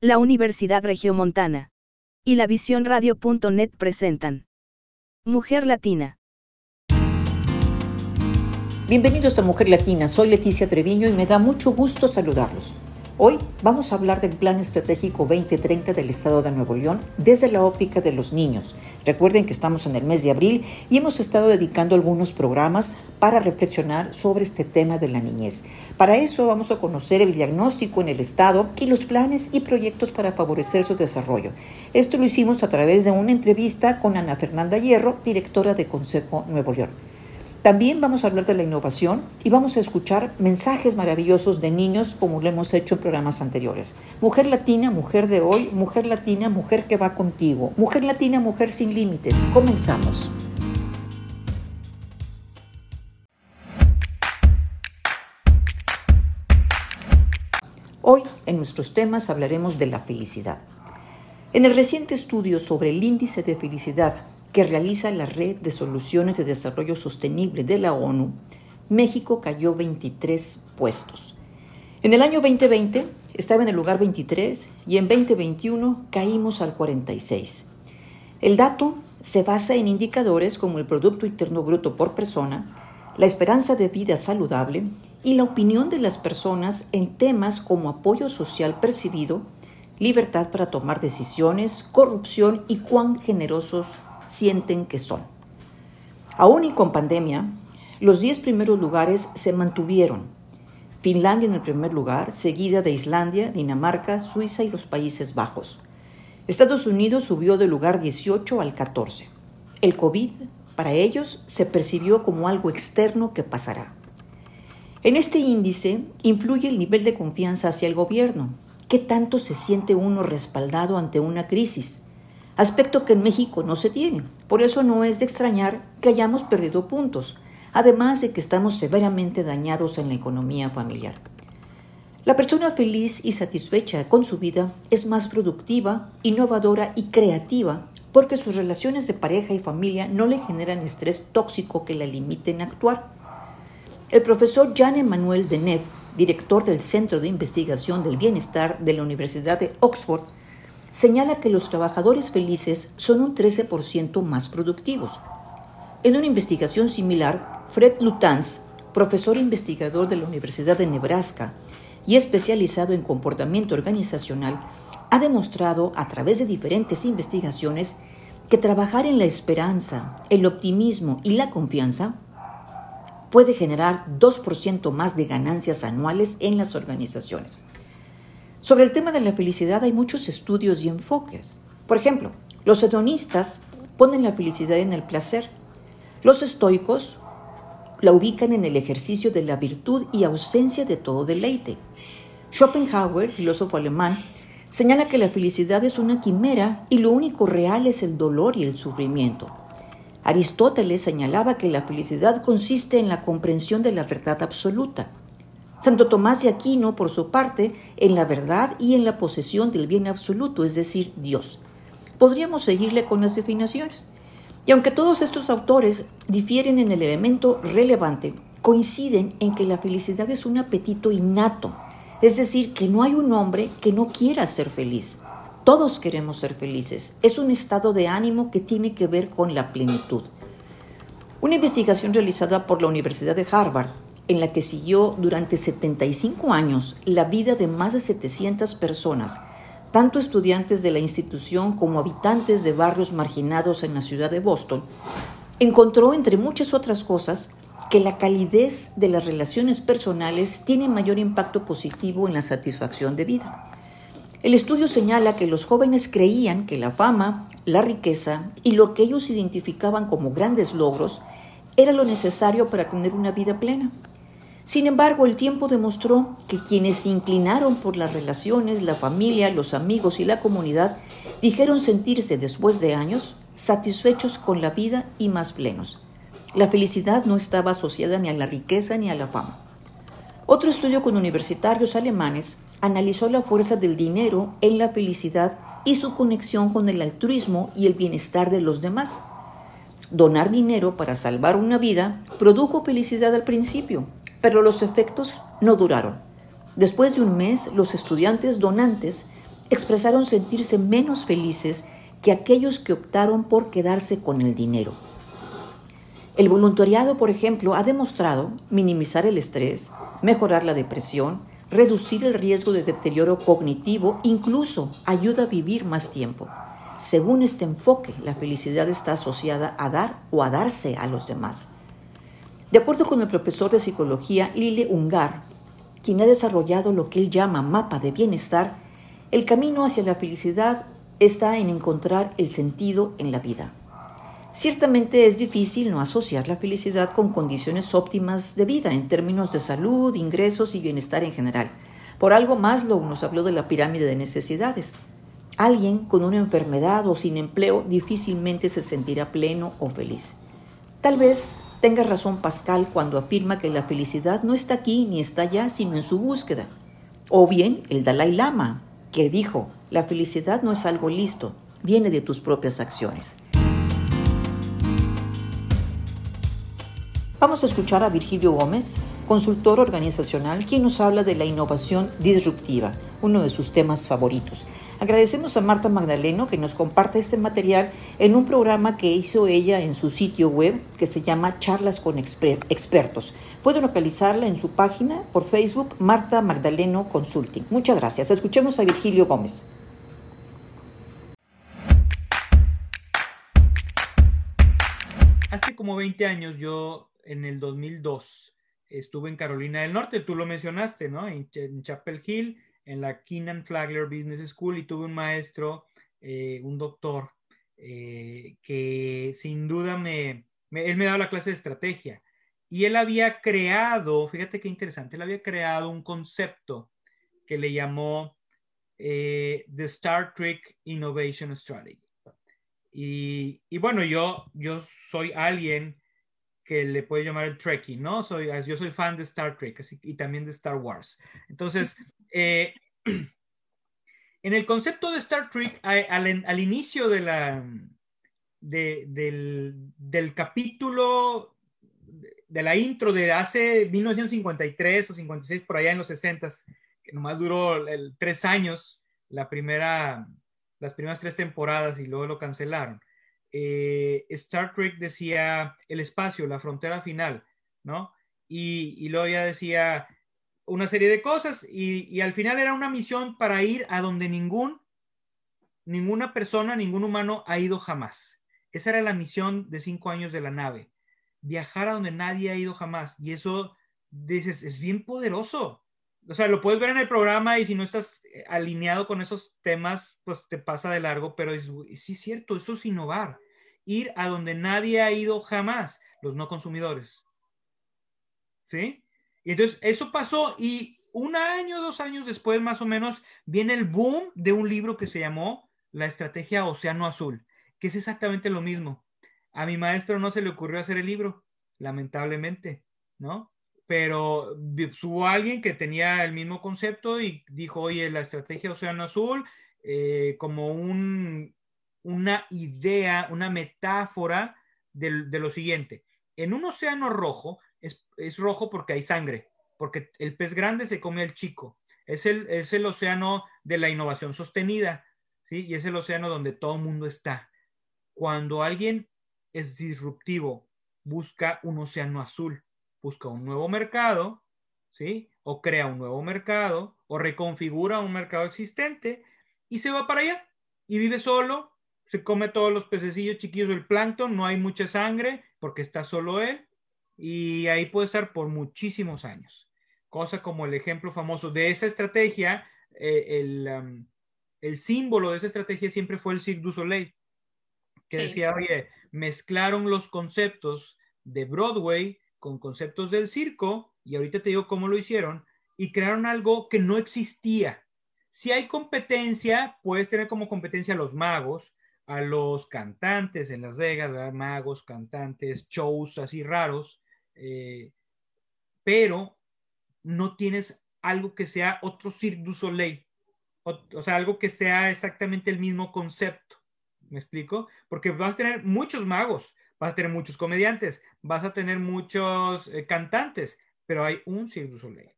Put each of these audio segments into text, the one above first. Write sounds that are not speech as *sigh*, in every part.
la Universidad Regiomontana y la Visión Radio.net presentan Mujer Latina. Bienvenidos a Mujer Latina, soy Leticia Treviño y me da mucho gusto saludarlos. Hoy vamos a hablar del Plan Estratégico 2030 del Estado de Nuevo León desde la óptica de los niños. Recuerden que estamos en el mes de abril y hemos estado dedicando algunos programas para reflexionar sobre este tema de la niñez. Para eso vamos a conocer el diagnóstico en el Estado y los planes y proyectos para favorecer su desarrollo. Esto lo hicimos a través de una entrevista con Ana Fernanda Hierro, directora de Consejo Nuevo León. También vamos a hablar de la innovación y vamos a escuchar mensajes maravillosos de niños como lo hemos hecho en programas anteriores. Mujer latina, mujer de hoy, mujer latina, mujer que va contigo. Mujer latina, mujer sin límites. Comenzamos. Hoy en nuestros temas hablaremos de la felicidad. En el reciente estudio sobre el índice de felicidad que realiza la Red de Soluciones de Desarrollo Sostenible de la ONU, México cayó 23 puestos. En el año 2020 estaba en el lugar 23 y en 2021 caímos al 46. El dato se basa en indicadores como el Producto Interno Bruto por persona, la esperanza de vida saludable y la opinión de las personas en temas como apoyo social percibido, libertad para tomar decisiones, corrupción y cuán generosos sienten que son. Aún y con pandemia, los 10 primeros lugares se mantuvieron. Finlandia en el primer lugar, seguida de Islandia, Dinamarca, Suiza y los Países Bajos. Estados Unidos subió del lugar 18 al 14. El COVID, para ellos, se percibió como algo externo que pasará. En este índice influye el nivel de confianza hacia el gobierno. ¿Qué tanto se siente uno respaldado ante una crisis? Aspecto que en México no se tiene. Por eso no es de extrañar que hayamos perdido puntos, además de que estamos severamente dañados en la economía familiar. La persona feliz y satisfecha con su vida es más productiva, innovadora y creativa porque sus relaciones de pareja y familia no le generan estrés tóxico que la limiten a actuar. El profesor Jean Emmanuel Deneuve, director del Centro de Investigación del Bienestar de la Universidad de Oxford, señala que los trabajadores felices son un 13% más productivos. En una investigación similar, Fred Lutans, profesor investigador de la Universidad de Nebraska y especializado en comportamiento organizacional, ha demostrado a través de diferentes investigaciones que trabajar en la esperanza, el optimismo y la confianza puede generar 2% más de ganancias anuales en las organizaciones. Sobre el tema de la felicidad hay muchos estudios y enfoques. Por ejemplo, los hedonistas ponen la felicidad en el placer. Los estoicos la ubican en el ejercicio de la virtud y ausencia de todo deleite. Schopenhauer, filósofo alemán, señala que la felicidad es una quimera y lo único real es el dolor y el sufrimiento. Aristóteles señalaba que la felicidad consiste en la comprensión de la verdad absoluta. Santo Tomás de Aquino, por su parte, en la verdad y en la posesión del bien absoluto, es decir, Dios. Podríamos seguirle con las definiciones. Y aunque todos estos autores difieren en el elemento relevante, coinciden en que la felicidad es un apetito innato, es decir, que no hay un hombre que no quiera ser feliz. Todos queremos ser felices. Es un estado de ánimo que tiene que ver con la plenitud. Una investigación realizada por la Universidad de Harvard en la que siguió durante 75 años la vida de más de 700 personas, tanto estudiantes de la institución como habitantes de barrios marginados en la ciudad de Boston, encontró, entre muchas otras cosas, que la calidez de las relaciones personales tiene mayor impacto positivo en la satisfacción de vida. El estudio señala que los jóvenes creían que la fama, la riqueza y lo que ellos identificaban como grandes logros era lo necesario para tener una vida plena. Sin embargo, el tiempo demostró que quienes se inclinaron por las relaciones, la familia, los amigos y la comunidad dijeron sentirse después de años satisfechos con la vida y más plenos. La felicidad no estaba asociada ni a la riqueza ni a la fama. Otro estudio con universitarios alemanes analizó la fuerza del dinero en la felicidad y su conexión con el altruismo y el bienestar de los demás. Donar dinero para salvar una vida produjo felicidad al principio, pero los efectos no duraron. Después de un mes, los estudiantes donantes expresaron sentirse menos felices que aquellos que optaron por quedarse con el dinero. El voluntariado, por ejemplo, ha demostrado minimizar el estrés, mejorar la depresión, reducir el riesgo de deterioro cognitivo, incluso ayuda a vivir más tiempo. Según este enfoque, la felicidad está asociada a dar o a darse a los demás. De acuerdo con el profesor de psicología Lile Ungar, quien ha desarrollado lo que él llama mapa de bienestar, el camino hacia la felicidad está en encontrar el sentido en la vida. Ciertamente es difícil no asociar la felicidad con condiciones óptimas de vida en términos de salud, ingresos y bienestar en general. Por algo Maslow nos habló de la pirámide de necesidades. Alguien con una enfermedad o sin empleo difícilmente se sentirá pleno o feliz. Tal vez tenga razón Pascal cuando afirma que la felicidad no está aquí ni está allá, sino en su búsqueda. O bien el Dalai Lama, que dijo, la felicidad no es algo listo, viene de tus propias acciones. Vamos a escuchar a Virgilio Gómez, consultor organizacional, quien nos habla de la innovación disruptiva, uno de sus temas favoritos. Agradecemos a Marta Magdaleno que nos comparte este material en un programa que hizo ella en su sitio web que se llama Charlas con Expertos. Pueden localizarla en su página por Facebook Marta Magdaleno Consulting. Muchas gracias. Escuchemos a Virgilio Gómez. Hace como 20 años yo en el 2002 estuve en Carolina del Norte, tú lo mencionaste, ¿no? En, Chapel Hill, en la Keenan Flagler Business School y tuve un maestro, eh, un doctor, eh, que sin duda me, él me daba la clase de estrategia y él había creado, fíjate qué interesante, él había creado un concepto que le llamó eh, The Star Trek Innovation Strategy. Y, y, bueno, yo, yo soy alguien que le puede llamar el Trekkie, ¿no? Soy, yo soy fan de Star Trek y también de Star Wars. Entonces, *laughs* eh, *clears throat* en el concepto de Star Trek, al, inicio de la, del, capítulo, de la intro de hace 1953 o 56, por allá en los 60, que nomás duró tres años, la primera, las primeras tres temporadas y luego lo cancelaron. Eh, Star Trek decía el espacio, la frontera final, ¿no? Y, luego ya decía una serie de cosas y, al final era una misión para ir a donde ningún, ninguna persona, ningún humano ha ido jamás. Esa era la misión de cinco años de la nave, viajar a donde nadie ha ido jamás. Y eso, dices, es bien poderoso. O sea, lo puedes ver en el programa y si no estás eh, alineado con esos temas, pues te pasa de largo, pero es, sí es cierto, eso es innovar. Ir a donde nadie ha ido jamás, los no consumidores. ¿Sí? Y entonces eso pasó y un año, dos años después más o menos, viene el boom de un libro que se llamó La Estrategia Océano Azul, que es exactamente lo mismo. A mi maestro no se le ocurrió hacer el libro, lamentablemente, ¿no? Pero hubo alguien que tenía el mismo concepto y dijo, oye, la estrategia Océano Azul, eh, como un, una idea, una metáfora de, lo siguiente. En un océano rojo, es, rojo porque hay sangre, porque el pez grande se come al chico. Es el, es el océano de la innovación sostenida, ¿sí? Y es el océano donde todo el mundo está. Cuando alguien es disruptivo, busca un océano azul busca un nuevo mercado, ¿sí? O crea un nuevo mercado, o reconfigura un mercado existente y se va para allá y vive solo, se come todos los pececillos chiquillos del plancton, no hay mucha sangre porque está solo él y ahí puede estar por muchísimos años. Cosa como el ejemplo famoso de esa estrategia, eh, el, um, el, símbolo de esa estrategia siempre fue el Cirque du Soleil, que decía, oye, mezclaron los conceptos de Broadway con conceptos del circo, y ahorita te digo cómo lo hicieron, y crearon algo que no existía. Si hay competencia, puedes tener como competencia a los magos, a los cantantes en Las Vegas, magos, cantantes, shows así raros, eh, pero no tienes algo que sea otro Cirque du Soleil, o, o, sea, algo que sea exactamente el mismo concepto. ¿Me explico? Porque vas a tener muchos magos, vas a tener muchos comediantes, vas a tener muchos eh, cantantes, pero hay un Cirque du Soleil.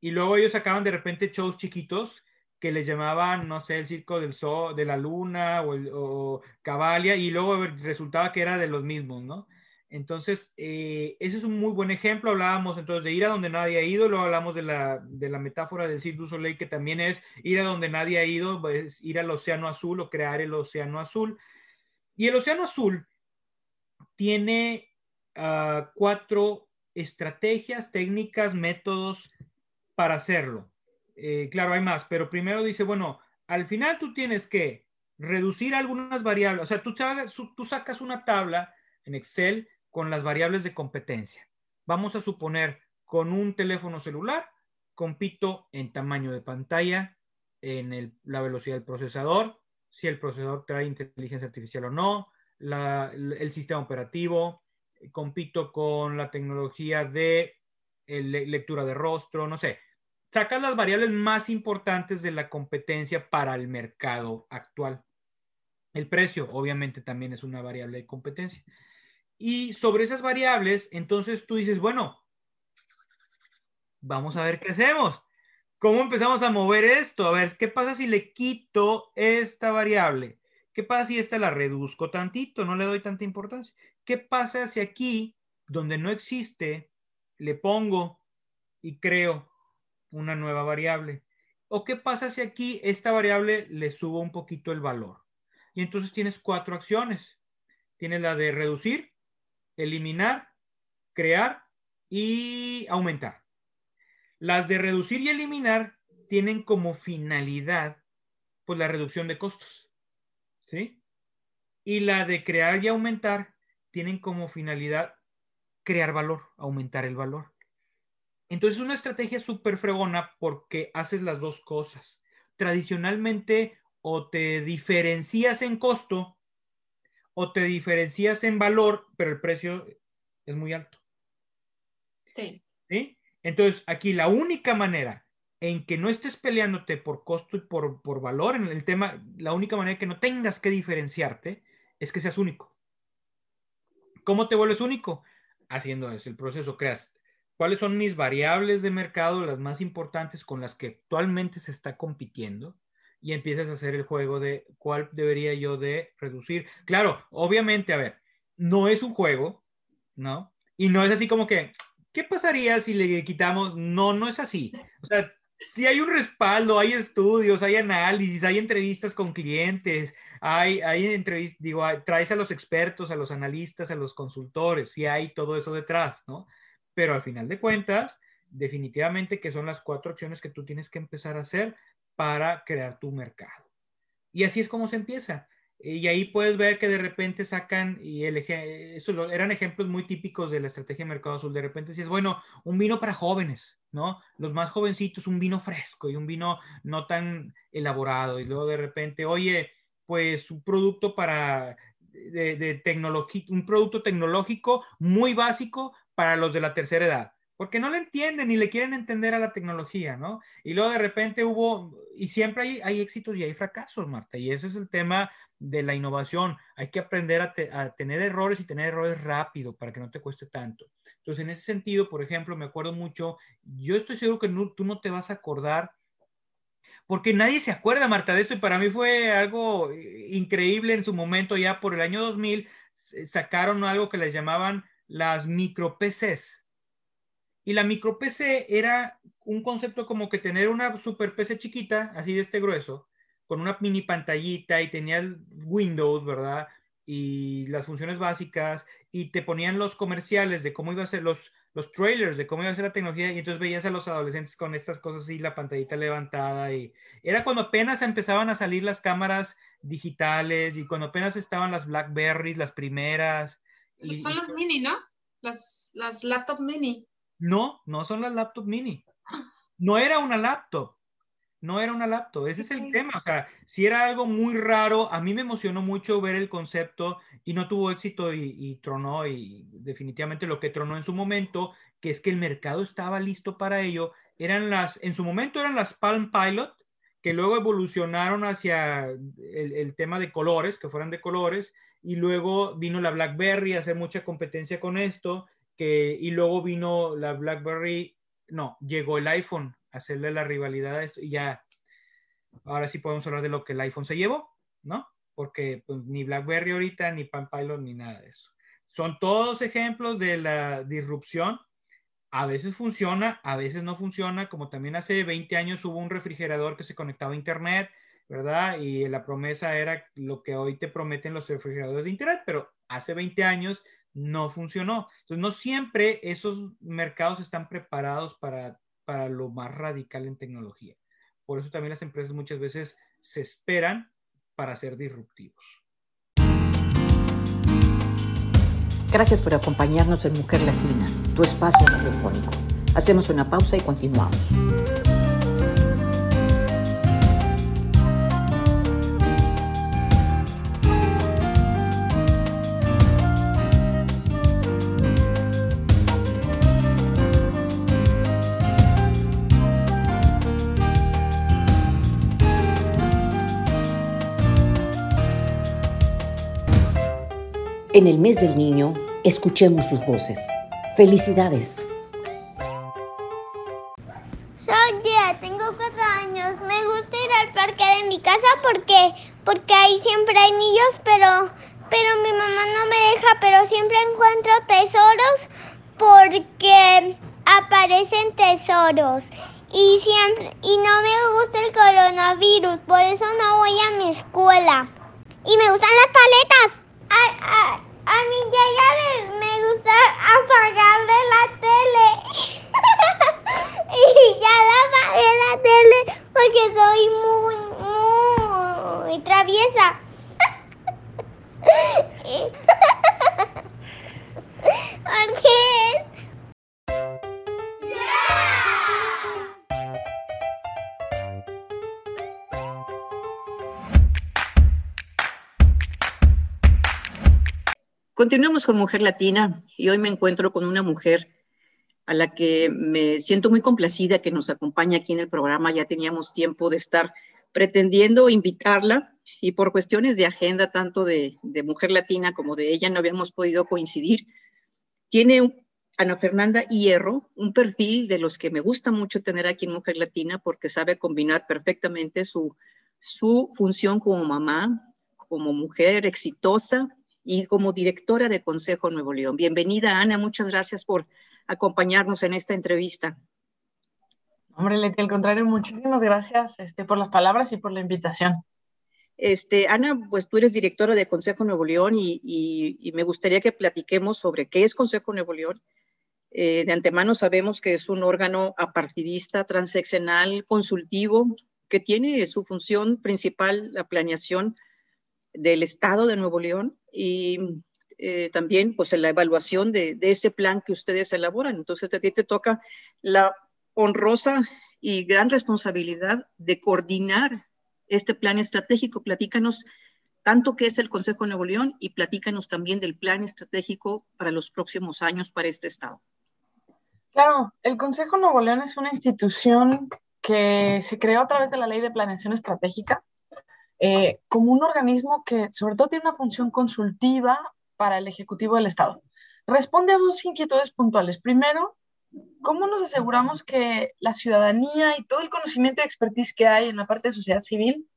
Y luego ellos sacaban de repente shows chiquitos que le llamaban, no sé, el circo del sol, de la luna o, el, o y luego resultaba que era de los mismos, ¿no? Entonces, eh, ese es un muy buen ejemplo. Hablábamos entonces de ir a donde nadie ha ido, luego hablamos de la, de la metáfora del Cirque du Soleil, que también es ir a donde nadie ha ido, es ir al océano azul o crear el océano azul. Y el océano azul tiene uh, cuatro estrategias, técnicas, métodos para hacerlo. Eh, claro, hay más, pero primero dice, bueno, al final tú tienes que reducir algunas variables, o sea, tú, tú sacas una tabla en Excel con las variables de competencia. Vamos a suponer con un teléfono celular, compito en tamaño de pantalla, en la velocidad del procesador, si el procesador trae inteligencia artificial o no, el sistema operativo, compito con la tecnología de lectura de rostro, no sé. Sacas las variables más importantes de la competencia para el mercado actual. El precio, obviamente, también es una variable de competencia. Y sobre esas variables, entonces tú dices, bueno, vamos a ver qué hacemos. ¿Cómo empezamos a mover esto? A ver, ¿qué pasa si le quito esta variable? ¿Qué pasa si esta la reduzco tantito? No le doy tanta importancia. ¿Qué pasa si aquí, donde no existe, le pongo y creo una nueva variable? ¿O qué pasa si aquí esta variable le subo un poquito el valor? Y entonces tienes cuatro acciones. Tienes la de reducir, eliminar, crear y aumentar. Las de reducir y eliminar tienen como finalidad pues la reducción de costos. ¿Sí? Y la de crear y aumentar tienen como finalidad crear valor, aumentar el valor. Entonces es una estrategia súper fregona porque haces las dos cosas. Tradicionalmente o te diferencias en costo o te diferencias en valor, pero el precio es muy alto. Sí. ¿Sí? Entonces, aquí la única manera en que no estés peleándote por costo y por, por valor en el tema, la única manera que no tengas que diferenciarte es que seas único. ¿Cómo te vuelves único? Haciendo el proceso, creas cuáles son mis variables de mercado, las más importantes con las que actualmente se está compitiendo y empiezas a hacer el juego de cuál debería yo de reducir. Claro, obviamente, a ver, no es un juego, ¿no? Y no es así como que, ¿qué pasaría si le quitamos? No, no es así. O sea, si hay un respaldo, hay estudios, hay análisis, hay entrevistas con clientes, hay, hay entrevistas, digo, traes a los expertos, a los analistas, a los consultores, si hay todo eso detrás, ¿no? Pero al final de cuentas, definitivamente que son las cuatro acciones que tú tienes que empezar a hacer para crear tu mercado. Y así es como se empieza. Y ahí puedes ver que de repente sacan, y el, eso eran ejemplos muy típicos de la estrategia de Mercado Azul. De repente es bueno, un vino para jóvenes, ¿no? Los más jovencitos, un vino fresco y un vino no tan elaborado. Y luego de repente, oye, pues un producto para, de tecnología, un producto tecnológico muy básico para los de la tercera edad porque no le entienden ni le quieren entender a la tecnología, ¿no? Y luego de repente hubo, y siempre hay, hay éxitos y hay fracasos, Marta, y ese es el tema de la innovación. Hay que aprender a, tener errores y tener errores rápido para que no te cueste tanto. Entonces, en ese sentido, por ejemplo, me acuerdo mucho, yo estoy seguro que tú no te vas a acordar, porque nadie se acuerda, Marta, de esto, y para mí fue algo eh, increíble en su momento, ya por el año 2000, sacaron algo que les llamaban las micro PCs y la micro PC era un concepto como que tener una super PC chiquita, así de este grueso, con una mini pantallita y tenía Windows, ¿verdad? Y las funciones básicas, y te ponían los comerciales de cómo iba a ser los, los trailers, de cómo iba a ser la tecnología, y entonces veías a los adolescentes con estas cosas así, la pantallita levantada, y era cuando apenas empezaban a salir las cámaras digitales, y cuando apenas estaban las Blackberries, las primeras. son las mini, ¿no? Las, las laptop mini. No, no son las laptop mini. *gasps* No era una laptop. No era una laptop. Ese es el tema. O sea, si era algo muy raro, a mí me emocionó mucho ver el concepto y no tuvo éxito y, tronó. Y definitivamente lo que tronó en su momento, que es que el mercado estaba listo para ello, eran las, en su momento eran las Palm Pilot, que luego evolucionaron hacia el, el tema de colores, que fueran de colores, y luego vino la BlackBerry a hacer mucha competencia con esto y luego vino la BlackBerry, no, llegó el iPhone a hacerle la rivalidad a esto y ya ahora sí podemos hablar de lo que el iPhone se llevó, ¿no? Porque pues, ni BlackBerry ahorita, ni Palm Pilot, ni nada de eso. Son todos ejemplos de la disrupción. A veces funciona, a veces no funciona, como también hace 20 años hubo un refrigerador que se conectaba a Internet, ¿verdad? Y la promesa era lo que hoy te prometen los refrigeradores de Internet, pero hace 20 años no funcionó. Entonces, no siempre esos mercados están preparados para, para lo más radical en tecnología. Por eso también las empresas muchas veces se esperan para ser disruptivos. Gracias por acompañarnos en Mujer Latina, tu espacio radiofónico. Hacemos una pausa y continuamos. En el mes del niño, escuchemos sus voces. Felicidades. Soy Gia, tengo cuatro años. Me gusta ir al parque de mi casa porque, porque ahí siempre hay niños, pero, pero mi mamá no me deja, pero siempre encuentro tesoros porque aparecen tesoros. Y, siempre, y no me gusta el coronavirus, por eso no voy a mi escuela. Y me gustan las paletas. A, a, mí ya, ya me, gusta apagarle la tele. *laughs* y ya la apagué la tele porque soy muy, muy traviesa. *laughs* ¿Por Continuamos con Mujer Latina y hoy me encuentro con una mujer a la que me siento muy complacida que nos acompaña aquí en el programa. Ya teníamos tiempo de estar pretendiendo invitarla y por cuestiones de agenda, tanto de, Mujer Latina como de ella, no habíamos podido coincidir. Tiene Ana Fernanda Hierro, un perfil de los que me gusta mucho tener aquí en Mujer Latina porque sabe combinar perfectamente su, su función como mamá, como mujer exitosa, y como directora de Consejo Nuevo León. Bienvenida, Ana. Muchas gracias por acompañarnos en esta entrevista. Hombre, Leti, al contrario, muchísimas gracias este, por las palabras y por la invitación. Este, Ana, pues tú eres directora de Consejo Nuevo León y, me gustaría que platiquemos sobre qué es Consejo Nuevo León. Eh, de antemano sabemos que es un órgano apartidista, transeccional, consultivo, que tiene su función principal la planeación del Estado de Nuevo León y eh, también pues en la evaluación de, ese plan que ustedes elaboran. Entonces a ti te toca la honrosa y gran responsabilidad de coordinar este plan estratégico. Platícanos tanto qué es el Consejo Nuevo León y platícanos también del plan estratégico para los próximos años para este estado. Claro, el Consejo Nuevo León es una institución que se creó a través de la Ley de Planeación Estratégica eh, como un organismo que sobre todo tiene una función consultiva para el Ejecutivo del Estado. Responde a dos inquietudes puntuales. Primero, ¿cómo nos aseguramos que la ciudadanía y todo el conocimiento y expertise que hay en la parte de sociedad civil,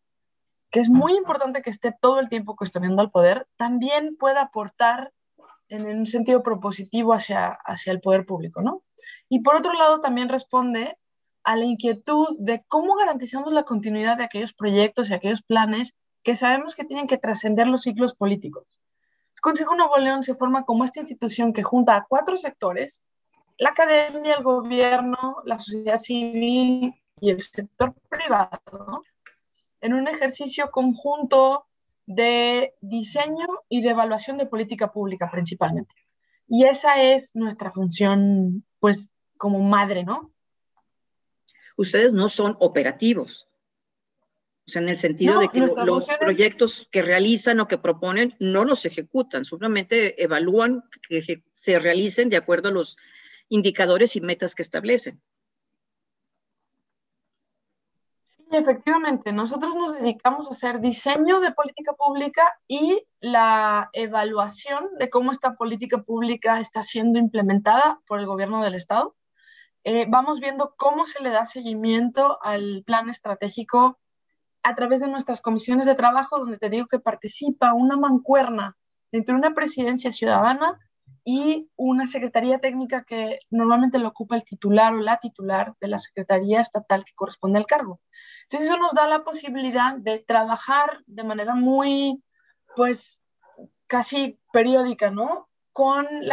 que es muy importante que esté todo el tiempo cuestionando al poder, también pueda aportar en un sentido propositivo hacia, hacia el poder público, ¿no? Y por otro lado, también responde a la inquietud de cómo garantizamos la continuidad de aquellos proyectos y aquellos planes que sabemos que tienen que trascender los ciclos políticos. El Consejo Nuevo León se forma como esta institución que junta a cuatro sectores, la academia, el gobierno, la sociedad civil y el sector privado, en un ejercicio conjunto de diseño y de evaluación de política pública principalmente. Y esa es nuestra función, pues, como madre, ¿no? Ustedes no son operativos. O sea, en el sentido de que los proyectos que realizan o que proponen no los ejecutan, solamente evalúan que se realicen de acuerdo a los indicadores y metas que establecen. efectivamente, nosotros nos dedicamos a hacer diseño de política pública y la evaluación de cómo esta política pública está siendo implementada por el gobierno del Estado eh, vamos viendo cómo se le da seguimiento al plan estratégico a través de nuestras comisiones de trabajo, donde te digo que participa una mancuerna entre una presidencia ciudadana y una secretaría técnica que normalmente lo ocupa el titular o la titular de la secretaría estatal que corresponde al cargo. Entonces eso nos da la posibilidad de trabajar de manera muy, pues, casi periódica, ¿no? Con mm,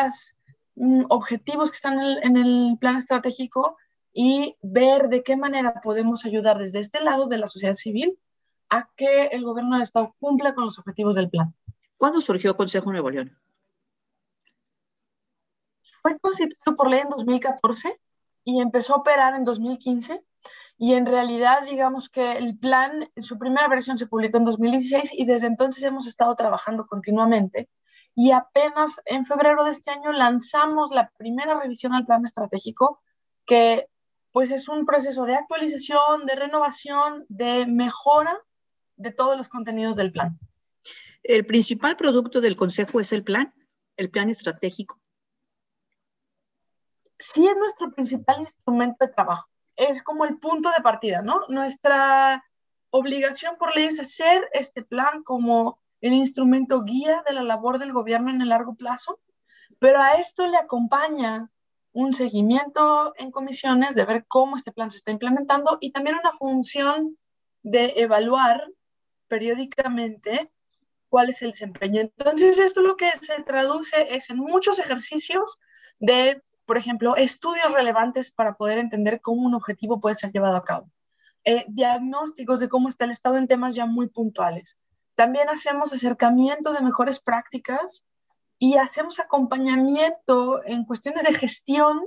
objetivos que están en el plan estratégico y ver de qué manera podemos ayudar desde este lado de la sociedad civil a que el gobierno del Estado cumpla con los objetivos del plan. ¿Cuándo surgió Consejo Nuevo León? Fue constituido por ley en 2014 y empezó a operar en 2015. Y en realidad, digamos que el plan, su primera versión se publicó en 2016 y desde entonces hemos estado trabajando continuamente. Y apenas en febrero de este año lanzamos la primera revisión al plan estratégico, que pues es un proceso de actualización, de renovación, de mejora de todos los contenidos del plan. El principal producto del Consejo es el plan, el plan estratégico. Sí es nuestro principal instrumento de trabajo. Es como el punto de partida, ¿no? Nuestra obligación por ley es hacer este plan como el instrumento guía de la labor del gobierno en el largo plazo, pero a esto le acompaña un seguimiento en comisiones de ver cómo este plan se está implementando y también una función de evaluar periódicamente cuál es el desempeño. Entonces, esto lo que se traduce es en muchos ejercicios de, por ejemplo, estudios relevantes para poder entender cómo un objetivo puede ser llevado a cabo. Eh, diagnósticos de cómo está el estado en temas ya muy puntuales. También hacemos acercamiento de mejores prácticas y hacemos acompañamiento en cuestiones de gestión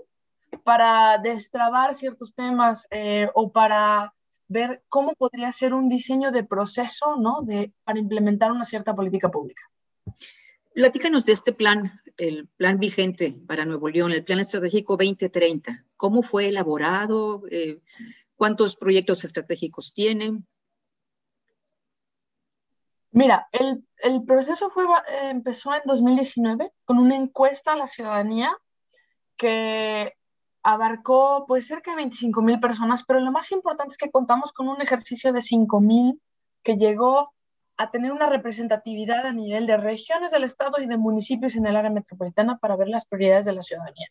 para destrabar ciertos temas eh, o para ver cómo podría ser un diseño de proceso ¿no? de, para implementar una cierta política pública. Platícanos de este plan, el plan vigente para Nuevo León, el Plan Estratégico 2030. ¿Cómo fue elaborado? Eh, ¿Cuántos proyectos estratégicos tienen? Mira, el, el proceso fue, eh, empezó en 2019 con una encuesta a la ciudadanía que abarcó pues cerca de 25 mil personas, pero lo más importante es que contamos con un ejercicio de 5 mil que llegó a tener una representatividad a nivel de regiones del estado y de municipios en el área metropolitana para ver las prioridades de la ciudadanía.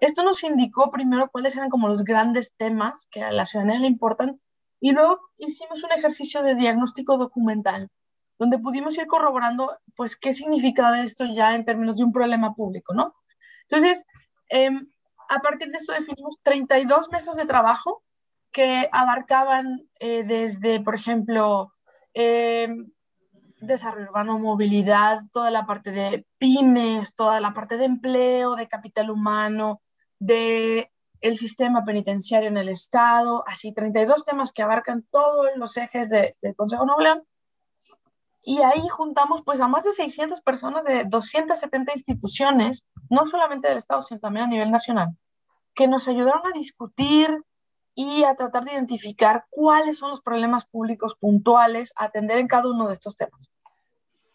Esto nos indicó primero cuáles eran como los grandes temas que a la ciudadanía le importan y luego hicimos un ejercicio de diagnóstico documental donde pudimos ir corroborando, pues, qué significa esto ya en términos de un problema público, ¿no? Entonces, em, a partir de esto definimos 32 mesas de trabajo que abarcaban eh, desde, por ejemplo, em, desarrollo urbano, movilidad, toda la parte de pymes, toda la parte de empleo, de capital humano, de el sistema penitenciario en el Estado, así 32 temas que abarcan todos los ejes del Consejo Nuevo León y ahí juntamos pues a más de 600 personas de 270 instituciones, no solamente del Estado, sino también a nivel nacional, que nos ayudaron a discutir y a tratar de identificar cuáles son los problemas públicos puntuales a atender en cada uno de estos temas.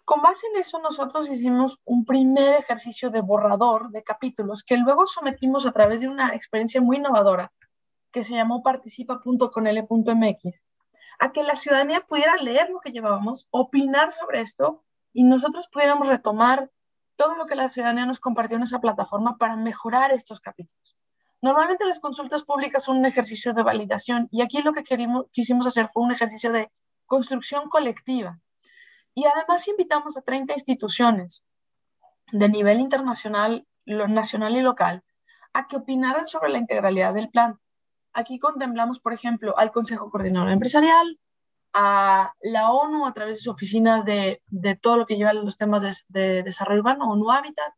Con base en eso, nosotros hicimos un primer ejercicio de borrador de capítulos que luego sometimos a través de una experiencia muy innovadora que se llamó participa.conl.mx, a que la ciudadanía pudiera leer lo que llevábamos, opinar sobre esto y nosotros pudiéramos retomar todo lo que la ciudadanía nos compartió en esa plataforma para mejorar estos capítulos. Normalmente las consultas públicas son un ejercicio de validación y aquí lo que querimos, quisimos hacer fue un ejercicio de construcción colectiva. Y además invitamos a 30 instituciones de nivel internacional, nacional y local a que opinaran sobre la integralidad del plan. Aquí contemplamos, por ejemplo, al Consejo Coordinador Empresarial, a la ONU a través de su oficina de, todo lo que lleva los temas de, de, desarrollo urbano, ONU Habitat,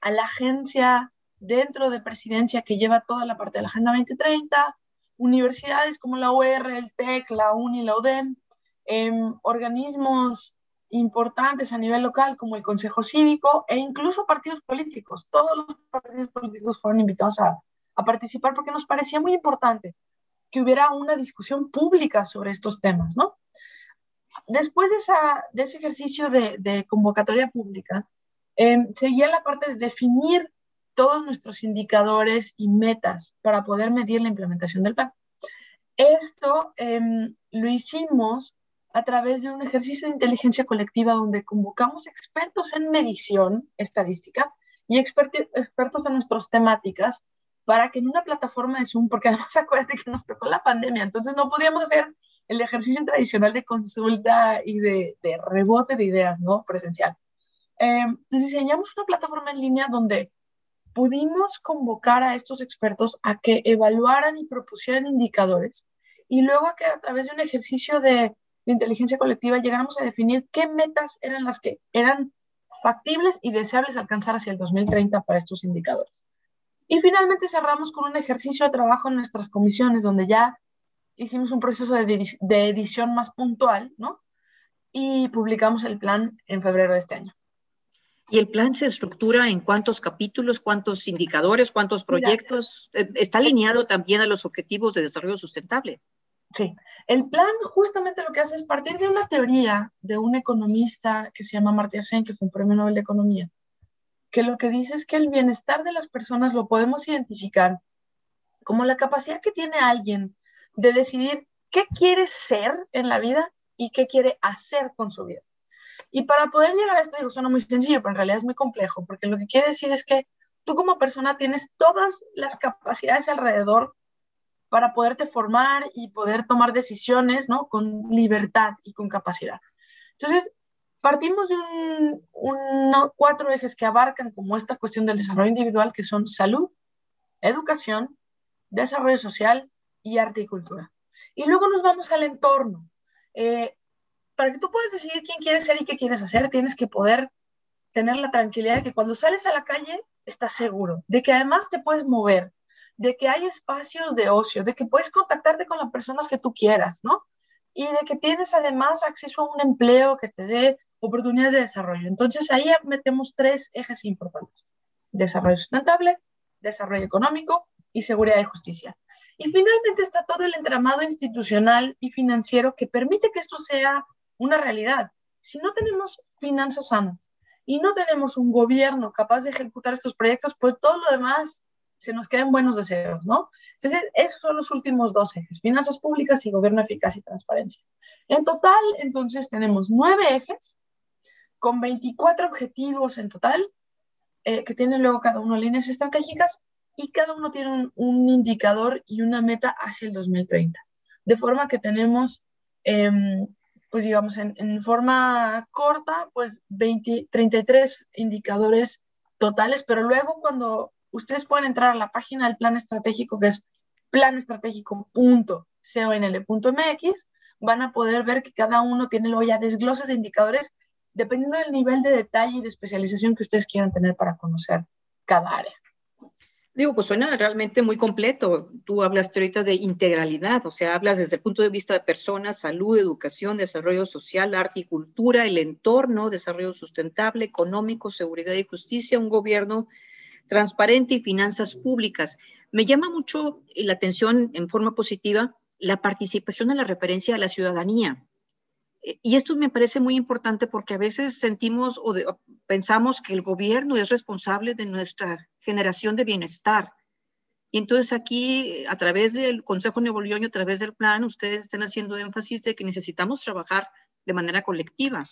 a la agencia dentro de presidencia que lleva toda la parte de la Agenda 2030, universidades como la UR, el TEC, la UNI, la UDEM, em, organismos importantes a nivel local como el Consejo Cívico e incluso partidos políticos. Todos los partidos políticos fueron invitados a, a participar porque nos parecía muy importante que hubiera una discusión pública sobre estos temas, ¿no? Después de, esa, de ese ejercicio de, convocatoria pública, eh, seguía la parte de definir todos nuestros indicadores y metas para poder medir la implementación del plan. Esto eh, lo hicimos a través de un ejercicio de inteligencia colectiva donde convocamos expertos en medición estadística y expertos en nuestras temáticas para que en una plataforma de Zoom, porque además *laughs* acuérdate que nos tocó la pandemia, entonces no podíamos hacer el ejercicio tradicional de consulta y de, rebote de ideas, ¿no? Presencial. Eh, entonces diseñamos una plataforma en línea donde pudimos convocar a estos expertos a que evaluaran y propusieran indicadores y luego a que a través de un ejercicio de, de inteligencia colectiva llegáramos a definir qué metas eran las que eran factibles y deseables alcanzar hacia el 2030 para estos indicadores. Y finalmente cerramos con un ejercicio de trabajo en nuestras comisiones, donde ya hicimos un proceso de, de edición más puntual, ¿no? Y publicamos el plan en febrero de este año. ¿Y el plan se estructura en cuántos capítulos, cuántos indicadores, cuántos proyectos? Eh, ¿Está alineado también a los objetivos de desarrollo sustentable? Sí, el plan justamente lo que hace es partir de una teoría de un economista que se llama Martí Sen, que fue un premio Nobel de Economía, que lo que dice es que el bienestar de las personas lo podemos identificar como la capacidad que tiene alguien de decidir qué quiere ser en la vida y qué quiere hacer con su vida. Y para poder llegar a esto, digo, suena muy sencillo, pero en realidad es muy complejo, porque lo que quiere decir es que tú como persona tienes todas las capacidades alrededor para poderte formar y poder tomar decisiones, ¿no? Con libertad y con capacidad. Entonces, partimos de un, cuatro ejes que abarcan como esta cuestión del desarrollo individual, que son salud, educación, desarrollo social y arte y cultura. Y luego nos vamos al entorno. Eh, para que tú puedas decidir quién quieres ser y qué quieres hacer, tienes que poder tener la tranquilidad de que cuando sales a la calle estás seguro, de que además te puedes mover, de que hay espacios de ocio, de que puedes contactarte con las personas que tú quieras, ¿no? Y de que tienes además acceso a un empleo que te dé oportunidades de desarrollo. Entonces ahí metemos tres ejes importantes. Desarrollo sustentable, desarrollo económico y seguridad y justicia. Y finalmente está todo el entramado institucional y financiero que permite que esto sea una realidad. Si no tenemos finanzas sanas y no tenemos un gobierno capaz de ejecutar estos proyectos, pues todo lo demás se nos queden buenos deseos, ¿no? Entonces, esos son los últimos dos ejes, finanzas públicas y gobierno eficaz y transparencia. En total, entonces, tenemos nueve ejes con 24 objetivos en total, eh, que tienen luego cada uno líneas estratégicas y cada uno tiene un, indicador y una meta hacia el 2030. De forma que tenemos, em, pues digamos, en, forma corta, pues 20, 33 indicadores totales, pero luego cuando ustedes pueden entrar a la página del plan estratégico, que es planestratégico.conl.mx, van a poder ver que cada uno tiene luego ya desgloses de indicadores dependiendo del nivel de detalle y de especialización que ustedes quieran tener para conocer cada área. Digo, pues suena realmente muy completo. Tú hablas ahorita de integralidad, o sea, hablas desde el punto de vista de personas, salud, educación, desarrollo social, arte y cultura, el entorno, desarrollo sustentable, económico, seguridad y justicia, un gobierno transparente y finanzas públicas. Me llama mucho la atención en forma positiva la participación en la referencia a la ciudadanía. Eh, y esto me parece muy importante porque a veces sentimos o, pensamos que el gobierno es responsable de nuestra generación de bienestar. Y entonces aquí, a través del Consejo Nuevo León y a través del plan, ustedes están haciendo énfasis de que necesitamos trabajar de manera colectiva.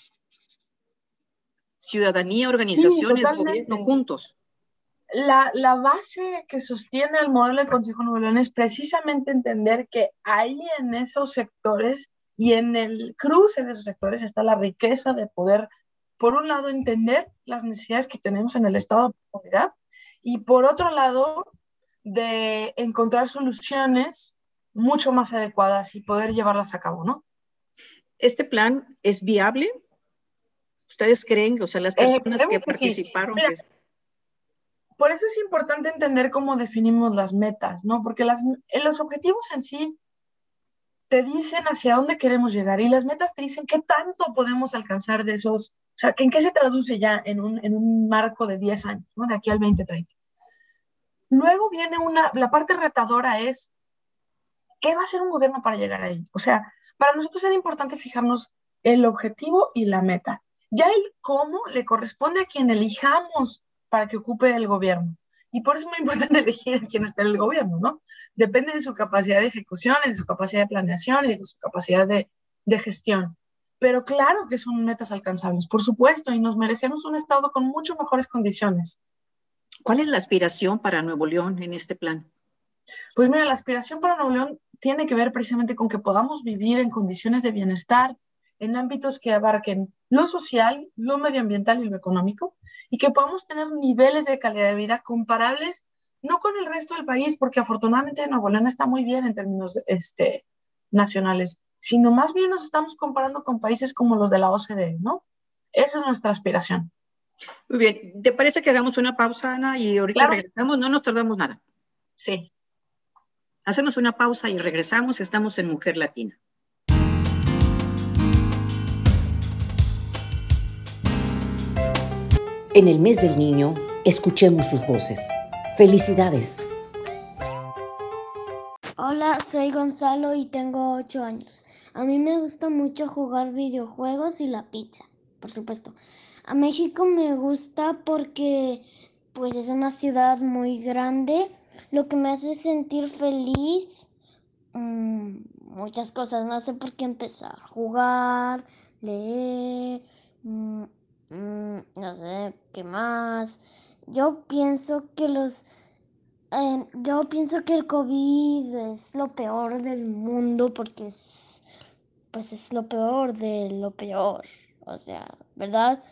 Ciudadanía, organizaciones, gobierno juntos la, la, base que sostiene el modelo de Consejo Nuevo León es precisamente entender que ahí en esos sectores y en el cruce de esos sectores está la riqueza de poder, por un lado, entender las necesidades que tenemos en el estado de comunidad y por otro lado, de encontrar soluciones mucho más adecuadas y poder llevarlas a cabo, ¿no? ¿Este plan es viable? ¿Ustedes creen, o sea, las eh, personas que, participaron? por eso es importante entender cómo definimos las metas, ¿no? Porque las, los objetivos en sí te dicen hacia dónde queremos llegar y las metas te dicen qué tanto podemos alcanzar de esos, o sea, en qué se traduce ya en un, en un marco de 10 años, ¿no? De aquí al 2030. Luego viene una, la parte retadora es, ¿qué va a hacer un gobierno para llegar ahí? O sea, para nosotros era importante fijarnos el objetivo y la meta. Ya el cómo le corresponde a quien elijamos para que ocupe el gobierno. Y por eso es muy importante *laughs* elegir a quién está en el gobierno, ¿no? Depende de su capacidad de ejecución, de su capacidad de planeación y de su capacidad de, de gestión. pero claro que son metas alcanzables, por supuesto, y nos merecemos un Estado con mucho mejores condiciones. ¿Cuál es la aspiración para Nuevo León en este plan? Pues mira, la aspiración para Nuevo León tiene que ver precisamente con que podamos vivir en condiciones de bienestar, en ámbitos que abarquen lo social, lo medioambiental y lo económico, y que podamos tener niveles de calidad de vida comparables, no con el resto del país, porque afortunadamente Nuevo León está muy bien en términos este, nacionales, sino más bien nos estamos comparando con países como los de la OCDE, ¿no? Esa es nuestra aspiración. Muy bien, ¿te parece que hagamos una pausa, Ana, y ahorita regresamos? No nos tardamos nada. Sí. Hacemos una pausa y regresamos. Estamos en Mujer Latina. En el mes del niño, escuchemos sus voces. Felicidades. Hola, soy Gonzalo y tengo 8 años. A mí me gusta mucho jugar videojuegos y la pizza, por supuesto. A México me gusta porque pues es una ciudad muy grande, lo que me hace sentir feliz. Mm, muchas cosas, no sé por qué empezar. Jugar, leer, mm, mm, no sé qué más. Yo pienso que los eh, yo pienso que el COVID es lo peor del mundo porque es, pues es lo peor de lo peor, o sea, ¿verdad?